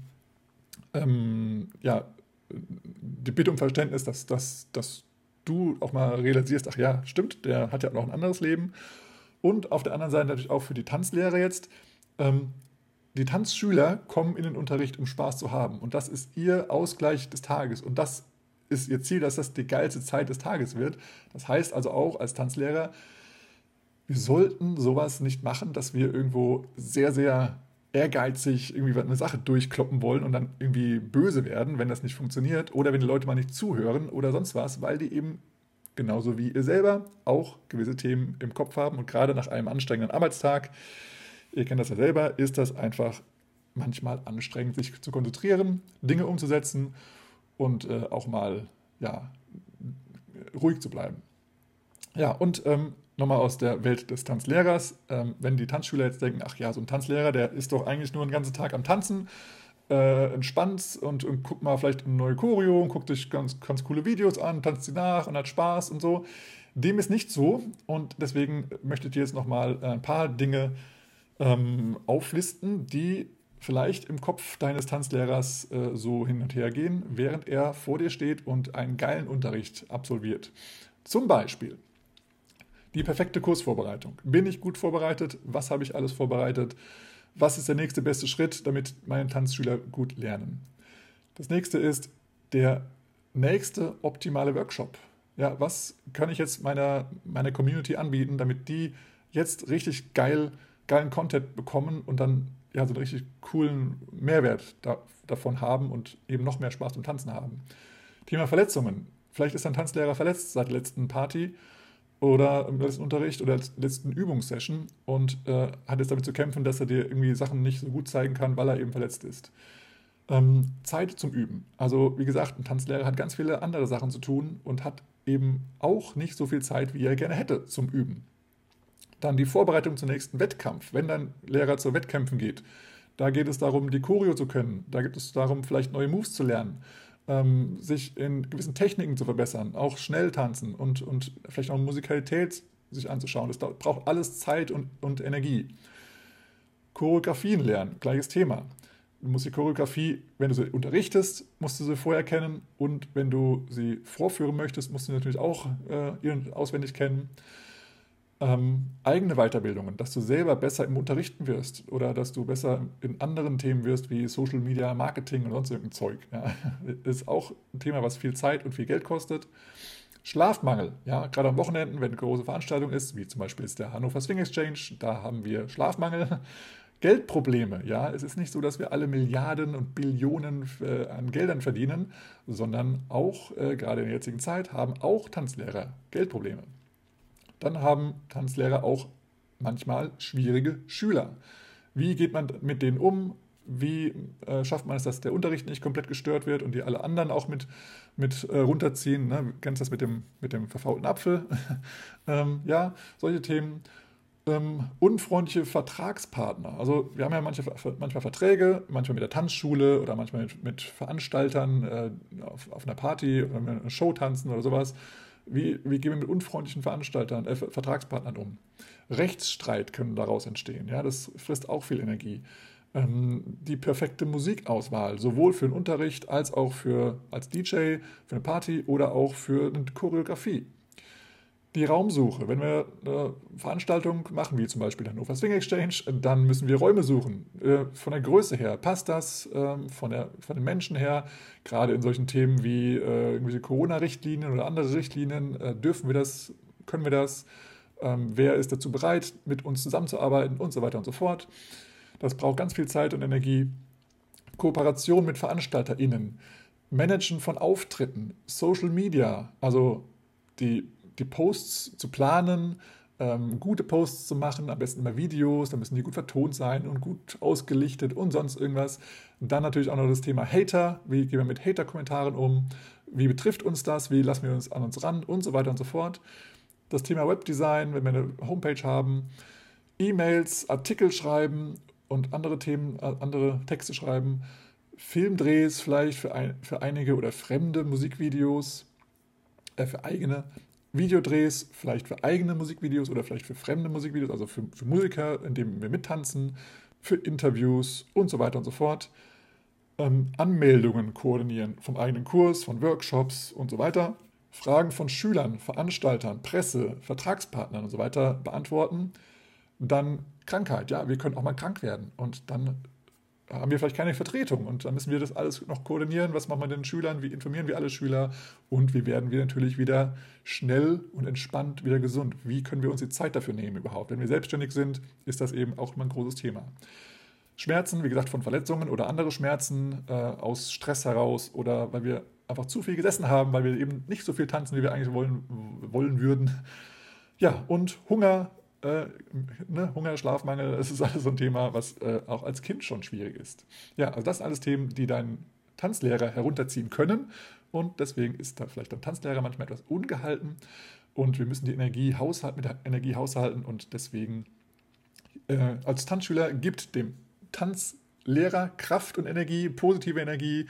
ähm, ja, die Bitte um Verständnis, dass, dass, dass du auch mal realisierst, ach ja, stimmt, der hat ja noch ein anderes Leben. Und auf der anderen Seite natürlich auch für die Tanzlehrer jetzt. Ähm, die Tanzschüler kommen in den Unterricht, um Spaß zu haben. Und das ist ihr Ausgleich des Tages. Und das ist ihr Ziel, dass das die geilste Zeit des Tages wird. Das heißt also auch als Tanzlehrer, wir sollten sowas nicht machen, dass wir irgendwo sehr, sehr ehrgeizig irgendwie eine Sache durchkloppen wollen und dann irgendwie böse werden, wenn das nicht funktioniert oder wenn die Leute mal nicht zuhören oder sonst was, weil die eben genauso wie ihr selber auch gewisse Themen im Kopf haben und gerade nach einem anstrengenden Arbeitstag, ihr kennt das ja selber, ist das einfach manchmal anstrengend, sich zu konzentrieren, Dinge umzusetzen und äh, auch mal ja, ruhig zu bleiben. Ja, und ähm, nochmal aus der Welt des Tanzlehrers, ähm, wenn die Tanzschüler jetzt denken, ach ja, so ein Tanzlehrer, der ist doch eigentlich nur den ganzen Tag am Tanzen, äh, entspannt und, und guckt mal vielleicht eine neue Choreo und guckt sich ganz, ganz coole Videos an, tanzt sie nach und hat Spaß und so. Dem ist nicht so und deswegen möchte ich dir jetzt nochmal ein paar Dinge ähm, auflisten, die vielleicht im Kopf deines Tanzlehrers äh, so hin und her gehen, während er vor dir steht und einen geilen Unterricht absolviert. Zum Beispiel die perfekte Kursvorbereitung. Bin ich gut vorbereitet? Was habe ich alles vorbereitet? Was ist der nächste beste Schritt, damit meine Tanzschüler gut lernen? Das nächste ist der nächste optimale Workshop. Ja, was kann ich jetzt meiner, meiner Community anbieten, damit die jetzt richtig geil, geilen Content bekommen und dann ja, so einen richtig coolen Mehrwert da, davon haben und eben noch mehr Spaß beim Tanzen haben. Thema Verletzungen. Vielleicht ist ein Tanzlehrer verletzt seit der letzten Party oder im letzten Unterricht oder der letzten Übungssession und äh, hat jetzt damit zu kämpfen, dass er dir irgendwie Sachen nicht so gut zeigen kann, weil er eben verletzt ist. Ähm, Zeit zum Üben. Also wie gesagt, ein Tanzlehrer hat ganz viele andere Sachen zu tun und hat eben auch nicht so viel Zeit, wie er gerne hätte zum Üben. Dann die Vorbereitung zum nächsten Wettkampf. Wenn dein Lehrer zu Wettkämpfen geht, da geht es darum, die Choreo zu können. Da geht es darum, vielleicht neue Moves zu lernen ähm, sich in gewissen Techniken zu verbessern, auch schnell tanzen und, und vielleicht auch Musikalität sich anzuschauen. Das braucht alles Zeit und, und Energie. Choreografien lernen, gleiches Thema. Du musst die Choreografie, wenn du sie unterrichtest, musst du sie vorher kennen und wenn du sie vorführen möchtest, musst du sie natürlich auch äh, auswendig kennen ähm, eigene Weiterbildungen, dass du selber besser im Unterrichten wirst oder dass du besser in anderen Themen wirst wie Social Media, Marketing und sonst irgendein Zeug. Ja. Ist auch ein Thema, was viel Zeit und viel Geld kostet. Schlafmangel, ja, gerade am Wochenenden, wenn eine große Veranstaltung ist, wie zum Beispiel ist der Hannover Swing Exchange, da haben wir Schlafmangel. Geldprobleme, ja, es ist nicht so, dass wir alle Milliarden und Billionen äh, an Geldern verdienen, sondern auch, äh, gerade in der jetzigen Zeit, haben auch Tanzlehrer Geldprobleme dann haben Tanzlehrer auch manchmal schwierige Schüler. Wie geht man mit denen um? Wie äh, schafft man es, dass der Unterricht nicht komplett gestört wird und die alle anderen auch mit, mit äh, runterziehen? Ne? Du kennst das mit dem, mit dem verfaulten Apfel. ähm, ja, solche Themen. Ähm, unfreundliche Vertragspartner. Also wir haben ja manche, manchmal Verträge, manchmal mit der Tanzschule oder manchmal mit, mit Veranstaltern äh, auf, auf einer Party oder einer Show tanzen oder sowas. Wie, wie gehen wir mit unfreundlichen Veranstaltern, äh, Vertragspartnern um? Rechtsstreit können daraus entstehen. Ja, das frisst auch viel Energie. Ähm, die perfekte Musikauswahl, sowohl für den Unterricht als auch für als DJ, für eine Party oder auch für eine Choreografie die Raumsuche. Wenn wir eine Veranstaltung machen, wie zum Beispiel Hannover Swing Exchange, dann müssen wir Räume suchen. Äh, von der Größe her, passt das ähm, von, der, von den Menschen her? Gerade in solchen Themen wie äh, Corona-Richtlinien oder andere Richtlinien, äh, dürfen wir das, können wir das? Ähm, wer ist dazu bereit, mit uns zusammenzuarbeiten und so weiter und so fort. Das braucht ganz viel Zeit und Energie. Kooperation mit VeranstalterInnen, Managen von Auftritten, Social Media, also die die Posts zu planen, ähm, gute Posts zu machen, am besten immer Videos, dann müssen die gut vertont sein und gut ausgelichtet und sonst irgendwas. Dann natürlich auch noch das Thema Hater, wie gehen wir mit Hater-Kommentaren um, wie betrifft uns das, wie lassen wir uns an uns ran? Und so weiter und so fort. Das Thema Webdesign, wenn wir eine Homepage haben, E-Mails, Artikel schreiben und andere Themen, äh, andere Texte schreiben, Filmdrehs vielleicht für, ein, für einige oder fremde Musikvideos, äh, für eigene Videodrehs, vielleicht für eigene Musikvideos oder vielleicht für fremde Musikvideos, also für, für Musiker, in denen wir mittanzen, für Interviews und so weiter und so fort. Ähm, Anmeldungen koordinieren vom eigenen Kurs, von Workshops und so weiter. Fragen von Schülern, Veranstaltern, Presse, Vertragspartnern und so weiter beantworten. Dann Krankheit, ja, wir können auch mal krank werden und dann haben wir vielleicht keine Vertretung und dann müssen wir das alles noch koordinieren. Was machen wir den Schülern? Wie informieren wir alle Schüler? Und wie werden wir natürlich wieder schnell und entspannt wieder gesund? Wie können wir uns die Zeit dafür nehmen überhaupt? Wenn wir selbstständig sind, ist das eben auch immer ein großes Thema. Schmerzen, wie gesagt, von Verletzungen oder andere Schmerzen äh, aus Stress heraus oder weil wir einfach zu viel gesessen haben, weil wir eben nicht so viel tanzen, wie wir eigentlich wollen, wollen würden. Ja, und Hunger, äh, ne, Hunger, Schlafmangel, das ist alles so ein Thema, was äh, auch als Kind schon schwierig ist. Ja, also das sind alles Themen, die deinen Tanzlehrer herunterziehen können. Und deswegen ist da vielleicht der Tanzlehrer manchmal etwas ungehalten. Und wir müssen die Energie haushalten, mit der Energie haushalten. Und deswegen äh, als Tanzschüler gibt dem Tanzlehrer Kraft und Energie, positive Energie,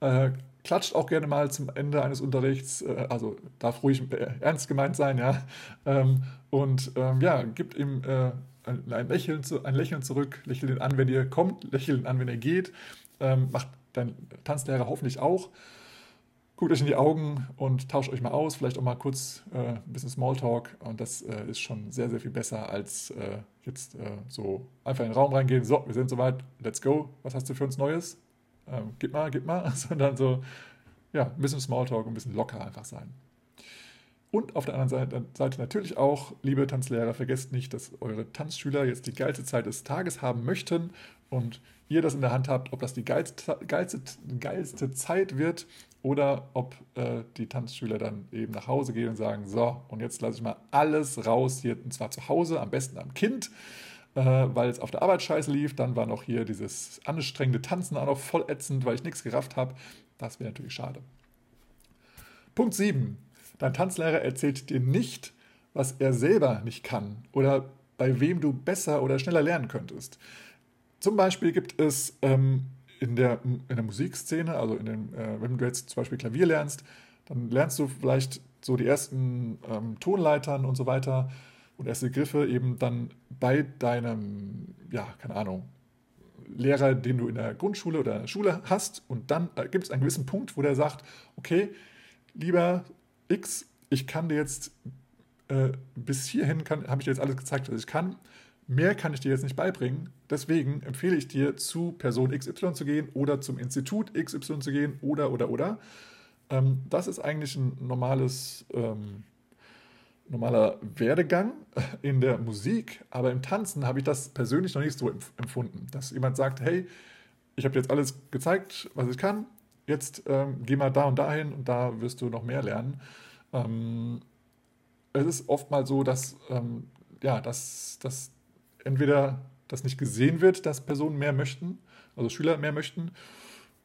äh, klatscht auch gerne mal zum Ende eines Unterrichts, äh, also darf ruhig äh, ernst gemeint sein, ja, ähm, und ähm, ja, gibt ihm äh, ein, ein, Lächeln zu, ein Lächeln zurück, lächelt ihn an, wenn ihr kommt, lächelt ihn an, wenn er geht, ähm, macht dein Tanzlehrer hoffentlich auch. Guckt euch in die Augen und tauscht euch mal aus, vielleicht auch mal kurz äh, ein bisschen Smalltalk. Und das äh, ist schon sehr, sehr viel besser, als äh, jetzt äh, so einfach in den Raum reingehen. So, wir sind soweit, let's go. Was hast du für uns Neues? Ähm, gib mal, gib mal. Sondern so, ja, ein bisschen Smalltalk, ein bisschen locker einfach sein. Und auf der anderen Seite, Seite, natürlich auch, liebe Tanzlehrer, vergesst nicht, dass eure Tanzschüler jetzt die geilste Zeit des Tages haben möchten und ihr das in der Hand habt, ob das die geilste, geilste, geilste Zeit wird oder ob äh, die Tanzschüler dann eben nach Hause gehen und sagen, so, und jetzt lasse ich mal alles raus hier, und zwar zu Hause, am besten am Kind, äh, weil es auf der Arbeit scheiße lief. Dann war noch hier dieses anstrengende Tanzen auch noch voll ätzend, weil ich nichts gerafft habe. Das wäre natürlich schade. Punkt 7. Dein Tanzlehrer erzählt dir nicht, was er selber nicht kann oder bei wem du besser oder schneller lernen könntest. Zum Beispiel gibt es ähm, in, der, in der Musikszene, also in dem, äh, wenn du jetzt zum Beispiel Klavier lernst, dann lernst du vielleicht so die ersten ähm, Tonleitern und so weiter und erste Griffe eben dann bei deinem, ja, keine Ahnung, Lehrer, den du in der Grundschule oder Schule hast. Und dann äh, gibt es einen gewissen Punkt, wo der sagt, okay, lieber X, ich kann dir jetzt äh, bis hierhin habe ich dir jetzt alles gezeigt, was ich kann. Mehr kann ich dir jetzt nicht beibringen. Deswegen empfehle ich dir, zu Person XY zu gehen oder zum Institut XY zu gehen oder, oder, oder. Ähm, das ist eigentlich ein normales, ähm, normaler Werdegang in der Musik, aber im Tanzen habe ich das persönlich noch nicht so empfunden, dass jemand sagt, hey, ich habe jetzt alles gezeigt, was ich kann, jetzt ähm, geh mal da und dahin und da wirst du noch mehr lernen. Ähm, es ist oftmals so, dass, ähm, ja, dass, dass entweder das nicht gesehen wird, dass Personen mehr möchten, also Schüler mehr möchten,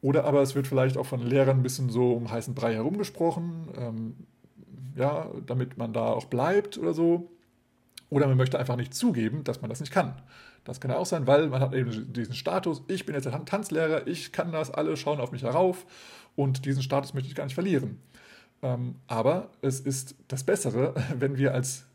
oder aber es wird vielleicht auch von Lehrern ein bisschen so um heißen Brei herumgesprochen, ähm, ja, damit man da auch bleibt oder so. Oder man möchte einfach nicht zugeben, dass man das nicht kann. Das kann ja auch sein, weil man hat eben diesen Status, ich bin jetzt der Tanzlehrer, ich kann das, alle schauen auf mich herauf und diesen Status möchte ich gar nicht verlieren. Ähm, aber es ist das Bessere, wenn wir als,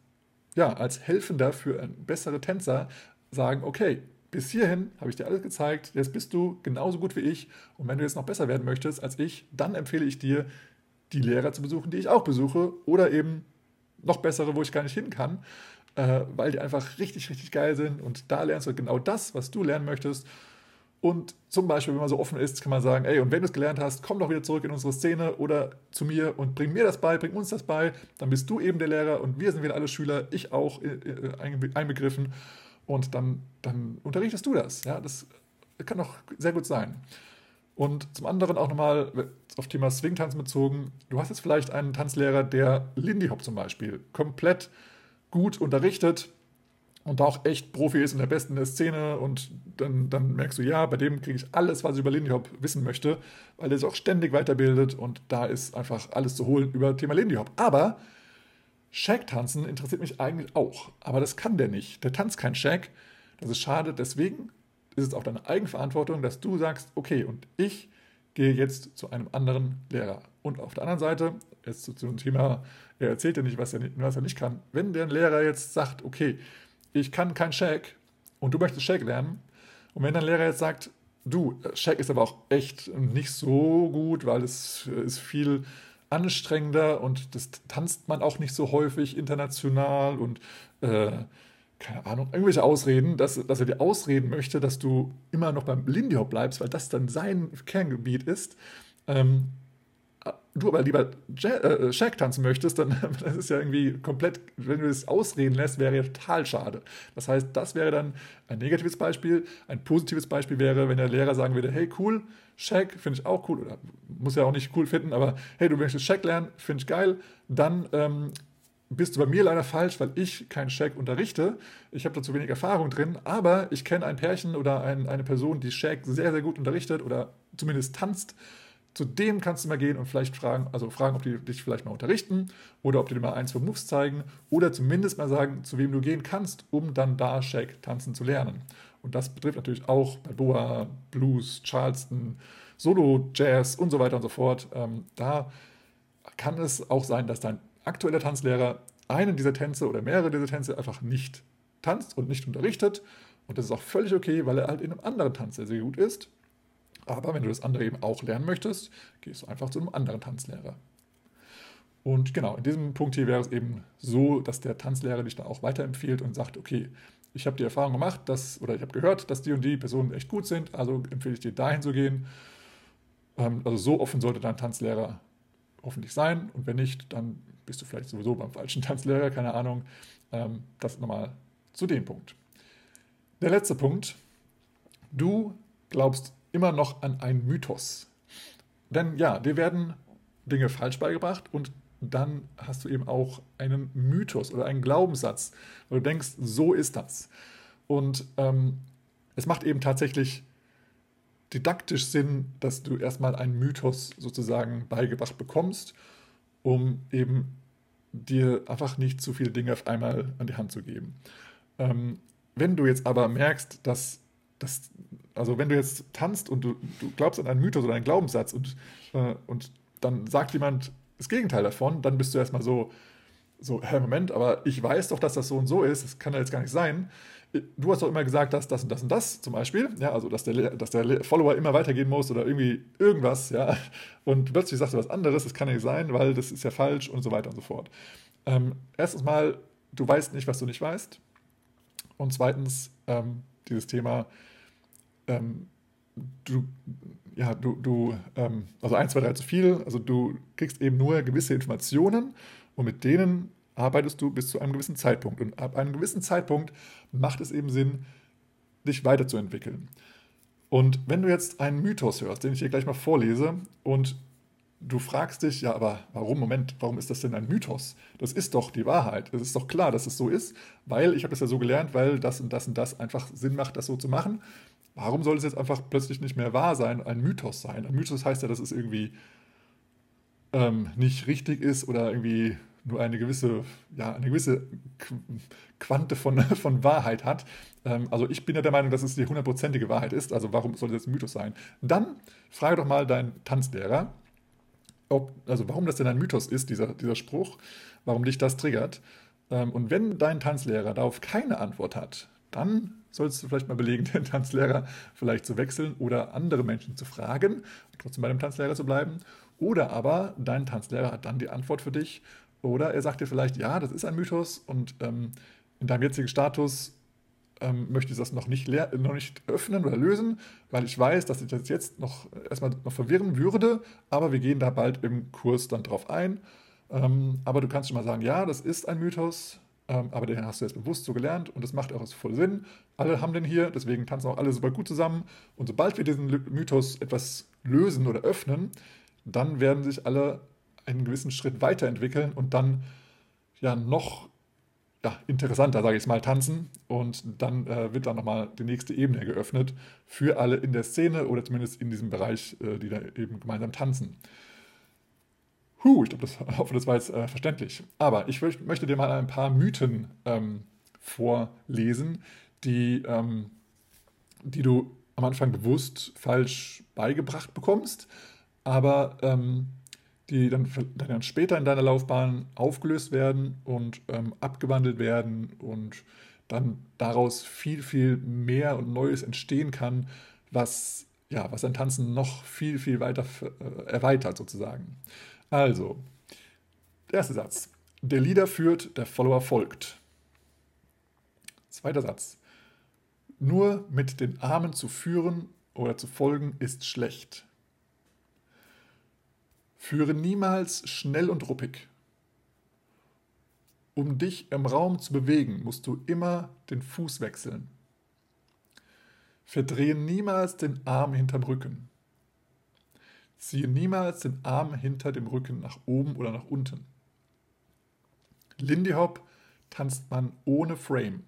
ja, als Helfender für bessere Tänzer sagen, okay, bis hierhin habe ich dir alles gezeigt, jetzt bist du genauso gut wie ich und wenn du jetzt noch besser werden möchtest als ich, dann empfehle ich dir, die Lehrer zu besuchen, die ich auch besuche oder eben noch bessere, wo ich gar nicht hin kann, äh, weil die einfach richtig, richtig geil sind und da lernst du genau das, was du lernen möchtest und zum Beispiel, wenn man so offen ist, kann man sagen, ey, und wenn du es gelernt hast, komm doch wieder zurück in unsere Szene oder zu mir und bring mir das bei, bring uns das bei. Dann bist du eben der Lehrer und wir sind wieder alle Schüler, ich auch äh, äh, einbegriffen. Und dann, dann unterrichtest du das. Ja, das kann doch sehr gut sein. Und zum anderen auch nochmal auf Thema Swing-Tanzen bezogen. Du hast jetzt vielleicht einen Tanzlehrer, der Lindy Hop zum Beispiel komplett gut unterrichtet und da auch echt Profi ist und der Beste in der Szene und dann, dann merkst du, ja, bei dem kriege ich alles, was ich über Lindy Hop wissen möchte, weil er sich auch ständig weiterbildet und da ist einfach alles zu holen über Thema Lindy Hop. Aber Shag-Tanzen interessiert mich eigentlich auch, aber das kann der nicht. Der tanzt kein Shag, das ist schade, deswegen ist es auch deine Eigenverantwortung, dass du sagst, okay, und ich gehe jetzt zu einem anderen Lehrer. Und auf der anderen Seite, jetzt zu, dem Thema, er erzählt dir nicht, was er, was er nicht kann. Wenn der Lehrer jetzt sagt, okay, ich kann kein Shake und du möchtest Shake lernen. Und wenn dein Lehrer jetzt sagt, du, Shake ist aber auch echt nicht so gut, weil es ist viel anstrengender und das tanzt man auch nicht so häufig international und äh, keine Ahnung, irgendwelche Ausreden, dass, dass er dir ausreden möchte, dass du immer noch beim Lindy Hop bleibst, weil das dann sein Kerngebiet ist. Ähm, du aber lieber äh, Shaq tanzen möchtest, dann das ist ja irgendwie komplett, wenn du es ausreden lässt, wäre ja total schade. Das heißt, das wäre dann ein negatives Beispiel. Ein positives Beispiel wäre, wenn der Lehrer sagen würde, hey cool, Shaq finde ich auch cool, oder muss ja auch nicht cool finden, aber hey, du möchtest Shaq lernen, finde ich geil, dann ähm, bist du bei mir leider falsch, weil ich keinen Shaq unterrichte. Ich habe da zu wenig Erfahrung drin, aber ich kenne ein Pärchen oder ein, eine Person, die Shaq sehr, sehr gut unterrichtet oder zumindest tanzt zu dem kannst du mal gehen und vielleicht fragen, also fragen, ob die dich vielleicht mal unterrichten oder ob die dir mal eins, zwei Moves zeigen oder zumindest mal sagen, zu wem du gehen kannst, um dann da Shake tanzen zu lernen. Und das betrifft natürlich auch Balboa, Blues, Charleston, Solo, Jazz und so weiter und so fort. Ähm, da kann es auch sein, dass dein aktueller Tanzlehrer einen dieser Tänze oder mehrere dieser Tänze einfach nicht tanzt und nicht unterrichtet. Und das ist auch völlig okay, weil er halt in einem anderen Tanz sehr, sehr gut ist. Aber wenn du das andere eben auch lernen möchtest, gehst du einfach zu einem anderen Tanzlehrer. Und genau, in diesem Punkt hier wäre es eben so, dass der Tanzlehrer dich dann auch weiterempfiehlt und sagt, okay, ich habe die Erfahrung gemacht, dass, oder ich habe gehört, dass die und die Personen echt gut sind, also empfehle ich dir dahin zu gehen. Ähm, also so offen sollte dein Tanzlehrer hoffentlich sein. Und wenn nicht, dann bist du vielleicht sowieso beim falschen Tanzlehrer, keine Ahnung. Ähm, das nochmal zu dem Punkt. Der letzte Punkt. Du glaubst immer noch an einen Mythos. Denn ja, dir werden Dinge falsch beigebracht und dann hast du eben auch einen Mythos oder einen Glaubenssatz, wo du denkst, so ist das. Und ähm, es macht eben tatsächlich didaktisch Sinn, dass du erstmal einen Mythos sozusagen beigebracht bekommst, um eben dir einfach nicht zu viele Dinge auf einmal an die Hand zu geben. Ähm, wenn du jetzt aber merkst, dass das, also wenn du jetzt tanzt und du, du glaubst an einen Mythos oder einen Glaubenssatz und, äh, und dann sagt jemand das Gegenteil davon, dann bist du erstmal so, so, Herr Moment, aber ich weiß doch, dass das so und so ist, das kann ja jetzt gar nicht sein. Du hast doch immer gesagt, dass das und das und das zum Beispiel, ja, also dass der, dass der Follower immer weitergehen muss oder irgendwie irgendwas, ja, und plötzlich sagst du was anderes, das kann ja nicht sein, weil das ist ja falsch und so weiter und so fort. Ähm, erstens mal, du weißt nicht, was du nicht weißt. Und zweitens, ähm, dieses Thema, ähm, du, ja, du, du ähm, also eins, zwei, drei zu viel, also du kriegst eben nur gewisse Informationen und mit denen arbeitest du bis zu einem gewissen Zeitpunkt. Und ab einem gewissen Zeitpunkt macht es eben Sinn, dich weiterzuentwickeln. Und wenn du jetzt einen Mythos hörst, den ich dir gleich mal vorlese, und du fragst dich, ja, aber warum, Moment, warum ist das denn ein Mythos? Das ist doch die Wahrheit. Es ist doch klar, dass es so ist, weil ich habe es ja so gelernt, weil das und das und das einfach Sinn macht, das so zu machen. Warum soll es jetzt einfach plötzlich nicht mehr wahr sein, ein Mythos sein? Ein Mythos heißt ja, dass es irgendwie ähm, nicht richtig ist oder irgendwie nur eine gewisse, ja, eine gewisse Quante von, von Wahrheit hat. Ähm, also ich bin ja der Meinung, dass es die hundertprozentige Wahrheit ist. Also warum soll das ein Mythos sein? Dann frage doch mal deinen Tanzlehrer, ob, also warum das denn ein Mythos ist, dieser, dieser Spruch, warum dich das triggert. Ähm, und wenn dein Tanzlehrer darauf keine Antwort hat, dann solltest du vielleicht mal belegen, den Tanzlehrer vielleicht zu wechseln oder andere Menschen zu fragen, trotzdem bei dem Tanzlehrer zu bleiben. Oder aber dein Tanzlehrer hat dann die Antwort für dich. Oder er sagt dir vielleicht, ja, das ist ein Mythos und ähm, in deinem jetzigen Status ähm, möchte ich das noch nicht, noch nicht öffnen oder lösen, weil ich weiß, dass ich das jetzt noch erstmal noch verwirren würde, aber wir gehen da bald im Kurs dann drauf ein. Ähm, aber du kannst schon mal sagen, ja, das ist ein Mythos, ähm, aber den hast du jetzt bewusst so gelernt und das macht auch voll Sinn. Alle haben den hier, deswegen tanzen auch alle super gut zusammen. Und sobald wir diesen Mythos etwas lösen oder öffnen, dann werden sich alle einen gewissen Schritt weiterentwickeln und dann ja noch ja, interessanter, sage ich mal, tanzen. Und dann äh, wird dann nochmal die nächste Ebene geöffnet für alle in der Szene oder zumindest in diesem Bereich, äh, die da eben gemeinsam tanzen. Huh, ich glaube, das, hoffe, das war jetzt äh, verständlich. Aber ich möchte dir mal ein paar Mythen ähm, vorlesen, die, ähm, die du am Anfang bewusst falsch beigebracht bekommst, aber ähm, die dann, dann später in deiner Laufbahn aufgelöst werden und ähm, abgewandelt werden und dann daraus viel, viel mehr und Neues entstehen kann, was, ja, was dein Tanzen noch viel, viel weiter äh, erweitert sozusagen. Also, der erste Satz. Der Leader führt, der Follower folgt. Zweiter Satz. Nur mit den Armen zu führen oder zu folgen ist schlecht. Führe niemals schnell und ruppig. Um dich im Raum zu bewegen, musst du immer den Fuß wechseln. Verdrehe niemals den Arm hinterm Rücken. Ziehe niemals den Arm hinter dem Rücken nach oben oder nach unten. Lindy Hop tanzt man ohne Frame.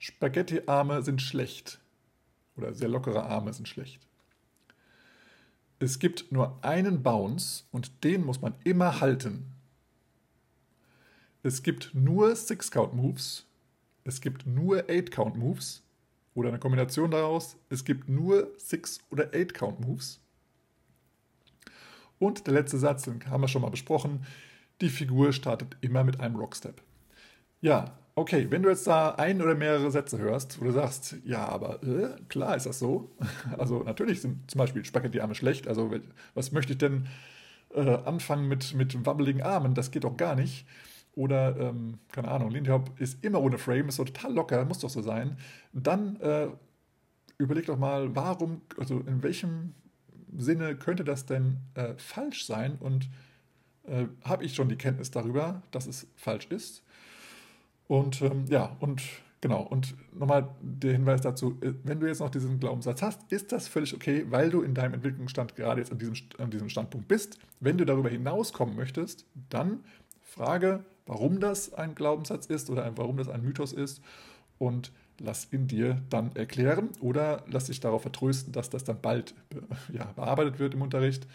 Spaghetti-Arme sind schlecht oder sehr lockere Arme sind schlecht. Es gibt nur einen Bounce und den muss man immer halten. Es gibt nur Six-Count-Moves. Es gibt nur Eight-Count-Moves. Oder eine Kombination daraus. Es gibt nur Six- oder Eight-Count-Moves. Und der letzte Satz, den haben wir schon mal besprochen. Die Figur startet immer mit einem Rockstep. Ja, okay, wenn du jetzt da ein oder mehrere Sätze hörst, wo du sagst, ja, aber äh, klar ist das so. Also natürlich sind zum Beispiel Spaghetti-Arme schlecht. Also was möchte ich denn äh, anfangen mit, mit wabbeligen Armen? Das geht doch gar nicht. Oder, ähm, keine Ahnung, Lindy Hop ist immer ohne Frame, ist doch total locker, muss doch so sein. Dann äh, überleg doch mal, warum, also in welchem Sinne könnte das denn äh, falsch sein? Und äh, habe ich schon die Kenntnis darüber, dass es falsch ist? Und ähm, ja, und genau, und nochmal der Hinweis dazu, äh, wenn du jetzt noch diesen Glaubenssatz hast, ist das völlig okay, weil du in deinem Entwicklungsstand gerade jetzt an diesem, an diesem Standpunkt bist. Wenn du darüber hinauskommen möchtest, dann frage, warum das ein Glaubenssatz ist oder warum das ein Mythos ist und lass ihn dir dann erklären oder lass dich darauf vertrösten, dass das dann bald ja, bearbeitet wird im Unterricht.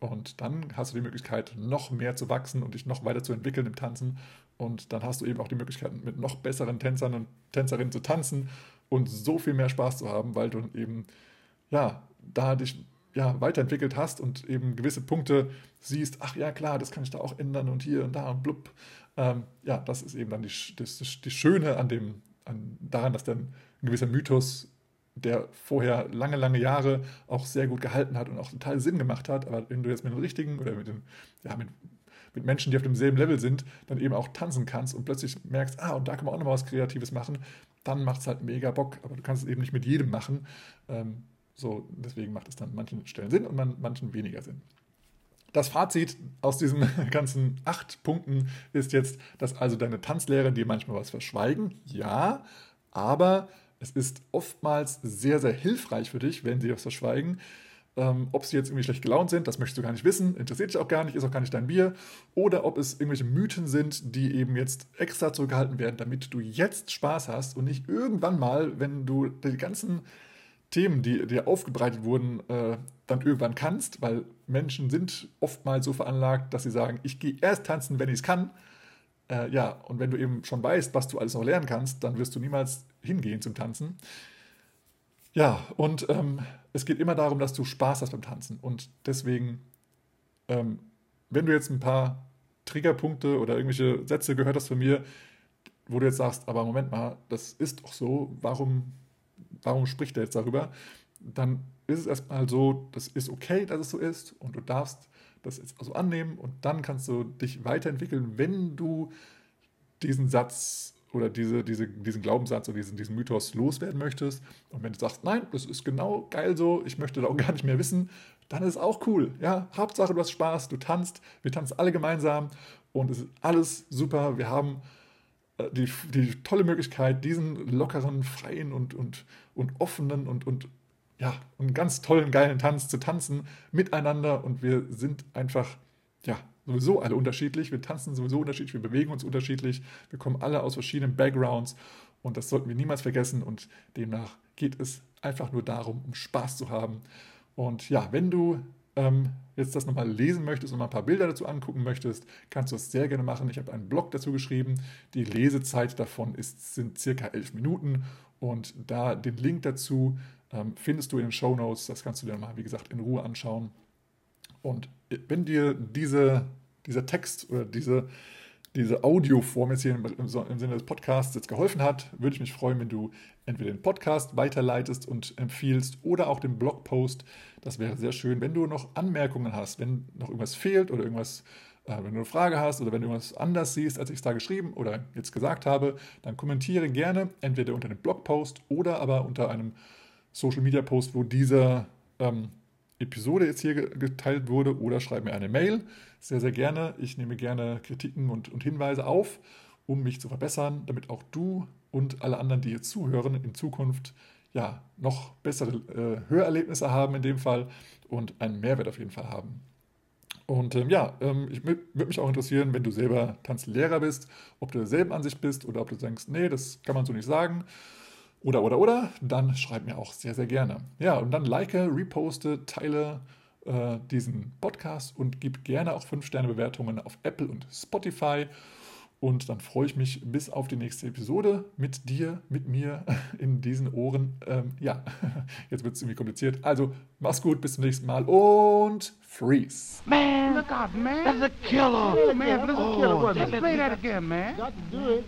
Und dann hast du die Möglichkeit, noch mehr zu wachsen und dich noch weiter zu entwickeln im Tanzen. Und dann hast du eben auch die Möglichkeit, mit noch besseren Tänzern und Tänzerinnen zu tanzen und so viel mehr Spaß zu haben, weil du eben, ja, da dich ja, weiterentwickelt hast und eben gewisse Punkte siehst, ach ja, klar, das kann ich da auch ändern und hier und da und blub. Ähm, ja, das ist eben dann die, das, die Schöne an dem, an, daran, dass dann ein gewisser Mythos, der vorher lange, lange Jahre auch sehr gut gehalten hat und auch total Sinn gemacht hat, aber wenn du jetzt mit den richtigen oder mit den, ja, mit, mit Menschen, die auf demselben Level sind, dann eben auch tanzen kannst und plötzlich merkst, ah, und da kann man auch nochmal was Kreatives machen, dann macht es halt mega Bock, aber du kannst es eben nicht mit jedem machen. Ähm, so, deswegen macht es dann an manchen Stellen Sinn und an manchen weniger Sinn. Das Fazit aus diesen ganzen acht Punkten ist jetzt, dass also deine Tanzlehrer dir manchmal was verschweigen. Ja, aber es ist oftmals sehr, sehr hilfreich für dich, wenn sie was verschweigen. Ähm, ob sie jetzt irgendwie schlecht gelaunt sind, das möchtest du gar nicht wissen, interessiert dich auch gar nicht, ist auch gar nicht dein Bier. Oder ob es irgendwelche Mythen sind, die eben jetzt extra zurückgehalten werden, damit du jetzt Spaß hast und nicht irgendwann mal, wenn du die ganzen Themen, die dir aufgebreitet wurden, äh, dann irgendwann kannst, weil Menschen sind oftmals so veranlagt, dass sie sagen, ich gehe erst tanzen, wenn ich es kann. Äh, ja, und wenn du eben schon weißt, was du alles noch lernen kannst, dann wirst du niemals hingehen zum Tanzen. Ja, und ähm, es geht immer darum, dass du Spaß hast beim Tanzen. Und deswegen, ähm, wenn du jetzt ein paar Triggerpunkte oder irgendwelche Sätze gehört hast von mir, wo du jetzt sagst, aber Moment mal, das ist doch so, warum warum spricht er jetzt darüber? Dann ist es erstmal so, das ist okay, dass es so ist und du darfst das jetzt also annehmen und dann kannst du dich weiterentwickeln, wenn du diesen Satz oder diese, diese, diesen Glaubenssatz oder diesen, diesen Mythos loswerden möchtest. Und wenn du sagst, nein, das ist genau geil so, ich möchte da auch gar nicht mehr wissen, dann ist es auch cool. Ja, Hauptsache, du hast Spaß, du tanzt, wir tanzen alle gemeinsam und es ist alles super. Wir haben äh, die, die tolle Möglichkeit, diesen lockeren, freien und, und, und offenen und, und ja, einen ganz tollen, geilen Tanz zu tanzen miteinander und wir sind einfach, ja, sowieso alle unterschiedlich. Wir tanzen sowieso unterschiedlich, wir bewegen uns unterschiedlich, wir kommen alle aus verschiedenen Backgrounds und das sollten wir niemals vergessen und demnach geht es einfach nur darum, um Spaß zu haben. Und ja, wenn du ähm, jetzt das nochmal lesen möchtest und mal ein paar Bilder dazu angucken möchtest, kannst du das sehr gerne machen. Ich habe einen Blog dazu geschrieben. Die Lesezeit davon ist, sind circa elf Minuten und da den Link dazu ähm, findest du in den Show Notes. Das kannst du dir mal, wie gesagt, in Ruhe anschauen. Und wenn dir diese, dieser Text oder diese diese Audioform jetzt hier im, im, Sinne des Podcasts jetzt geholfen hat, würde ich mich freuen, wenn du entweder den Podcast weiterleitest und empfiehlst oder auch den Blogpost. Das wäre sehr schön. Wenn du noch Anmerkungen hast, wenn noch irgendwas fehlt oder irgendwas, äh, wenn du eine Frage hast oder wenn du irgendwas anders siehst, als ich es da geschrieben oder jetzt gesagt habe, dann kommentiere gerne entweder unter dem Blogpost oder aber unter einem Social Media Post, wo dieser ähm, Episode jetzt hier geteilt wurde oder schreib mir eine Mail. Sehr, sehr gerne. Ich nehme gerne Kritiken und, und Hinweise auf, um mich zu verbessern, damit auch du und alle anderen, die hier zuhören, in Zukunft ja noch bessere äh, Hörerlebnisse haben in dem Fall und einen Mehrwert auf jeden Fall haben. Und ähm, ja, ähm, ich würde mich auch interessieren, wenn du selber Tanzlehrer bist, ob du derselben Ansicht bist oder ob du denkst, nee, das kann man so nicht sagen oder, oder, oder, dann schreib mir auch sehr, sehr gerne. Ja, und dann like, reposte, teile äh, diesen Podcast und gib gerne auch 5-Sterne-Bewertungen auf Apple und Spotify. Und dann freue ich mich bis auf die nächste Episode mit dir, mit mir in diesen Ohren. Ähm, ja, jetzt wird es irgendwie kompliziert. Also, mach's gut, bis zum nächsten Mal und freeze. Man, look out, man. That's a killer. Oh, man, that's a killer. Oh, Let's play that again, man. Got to do it.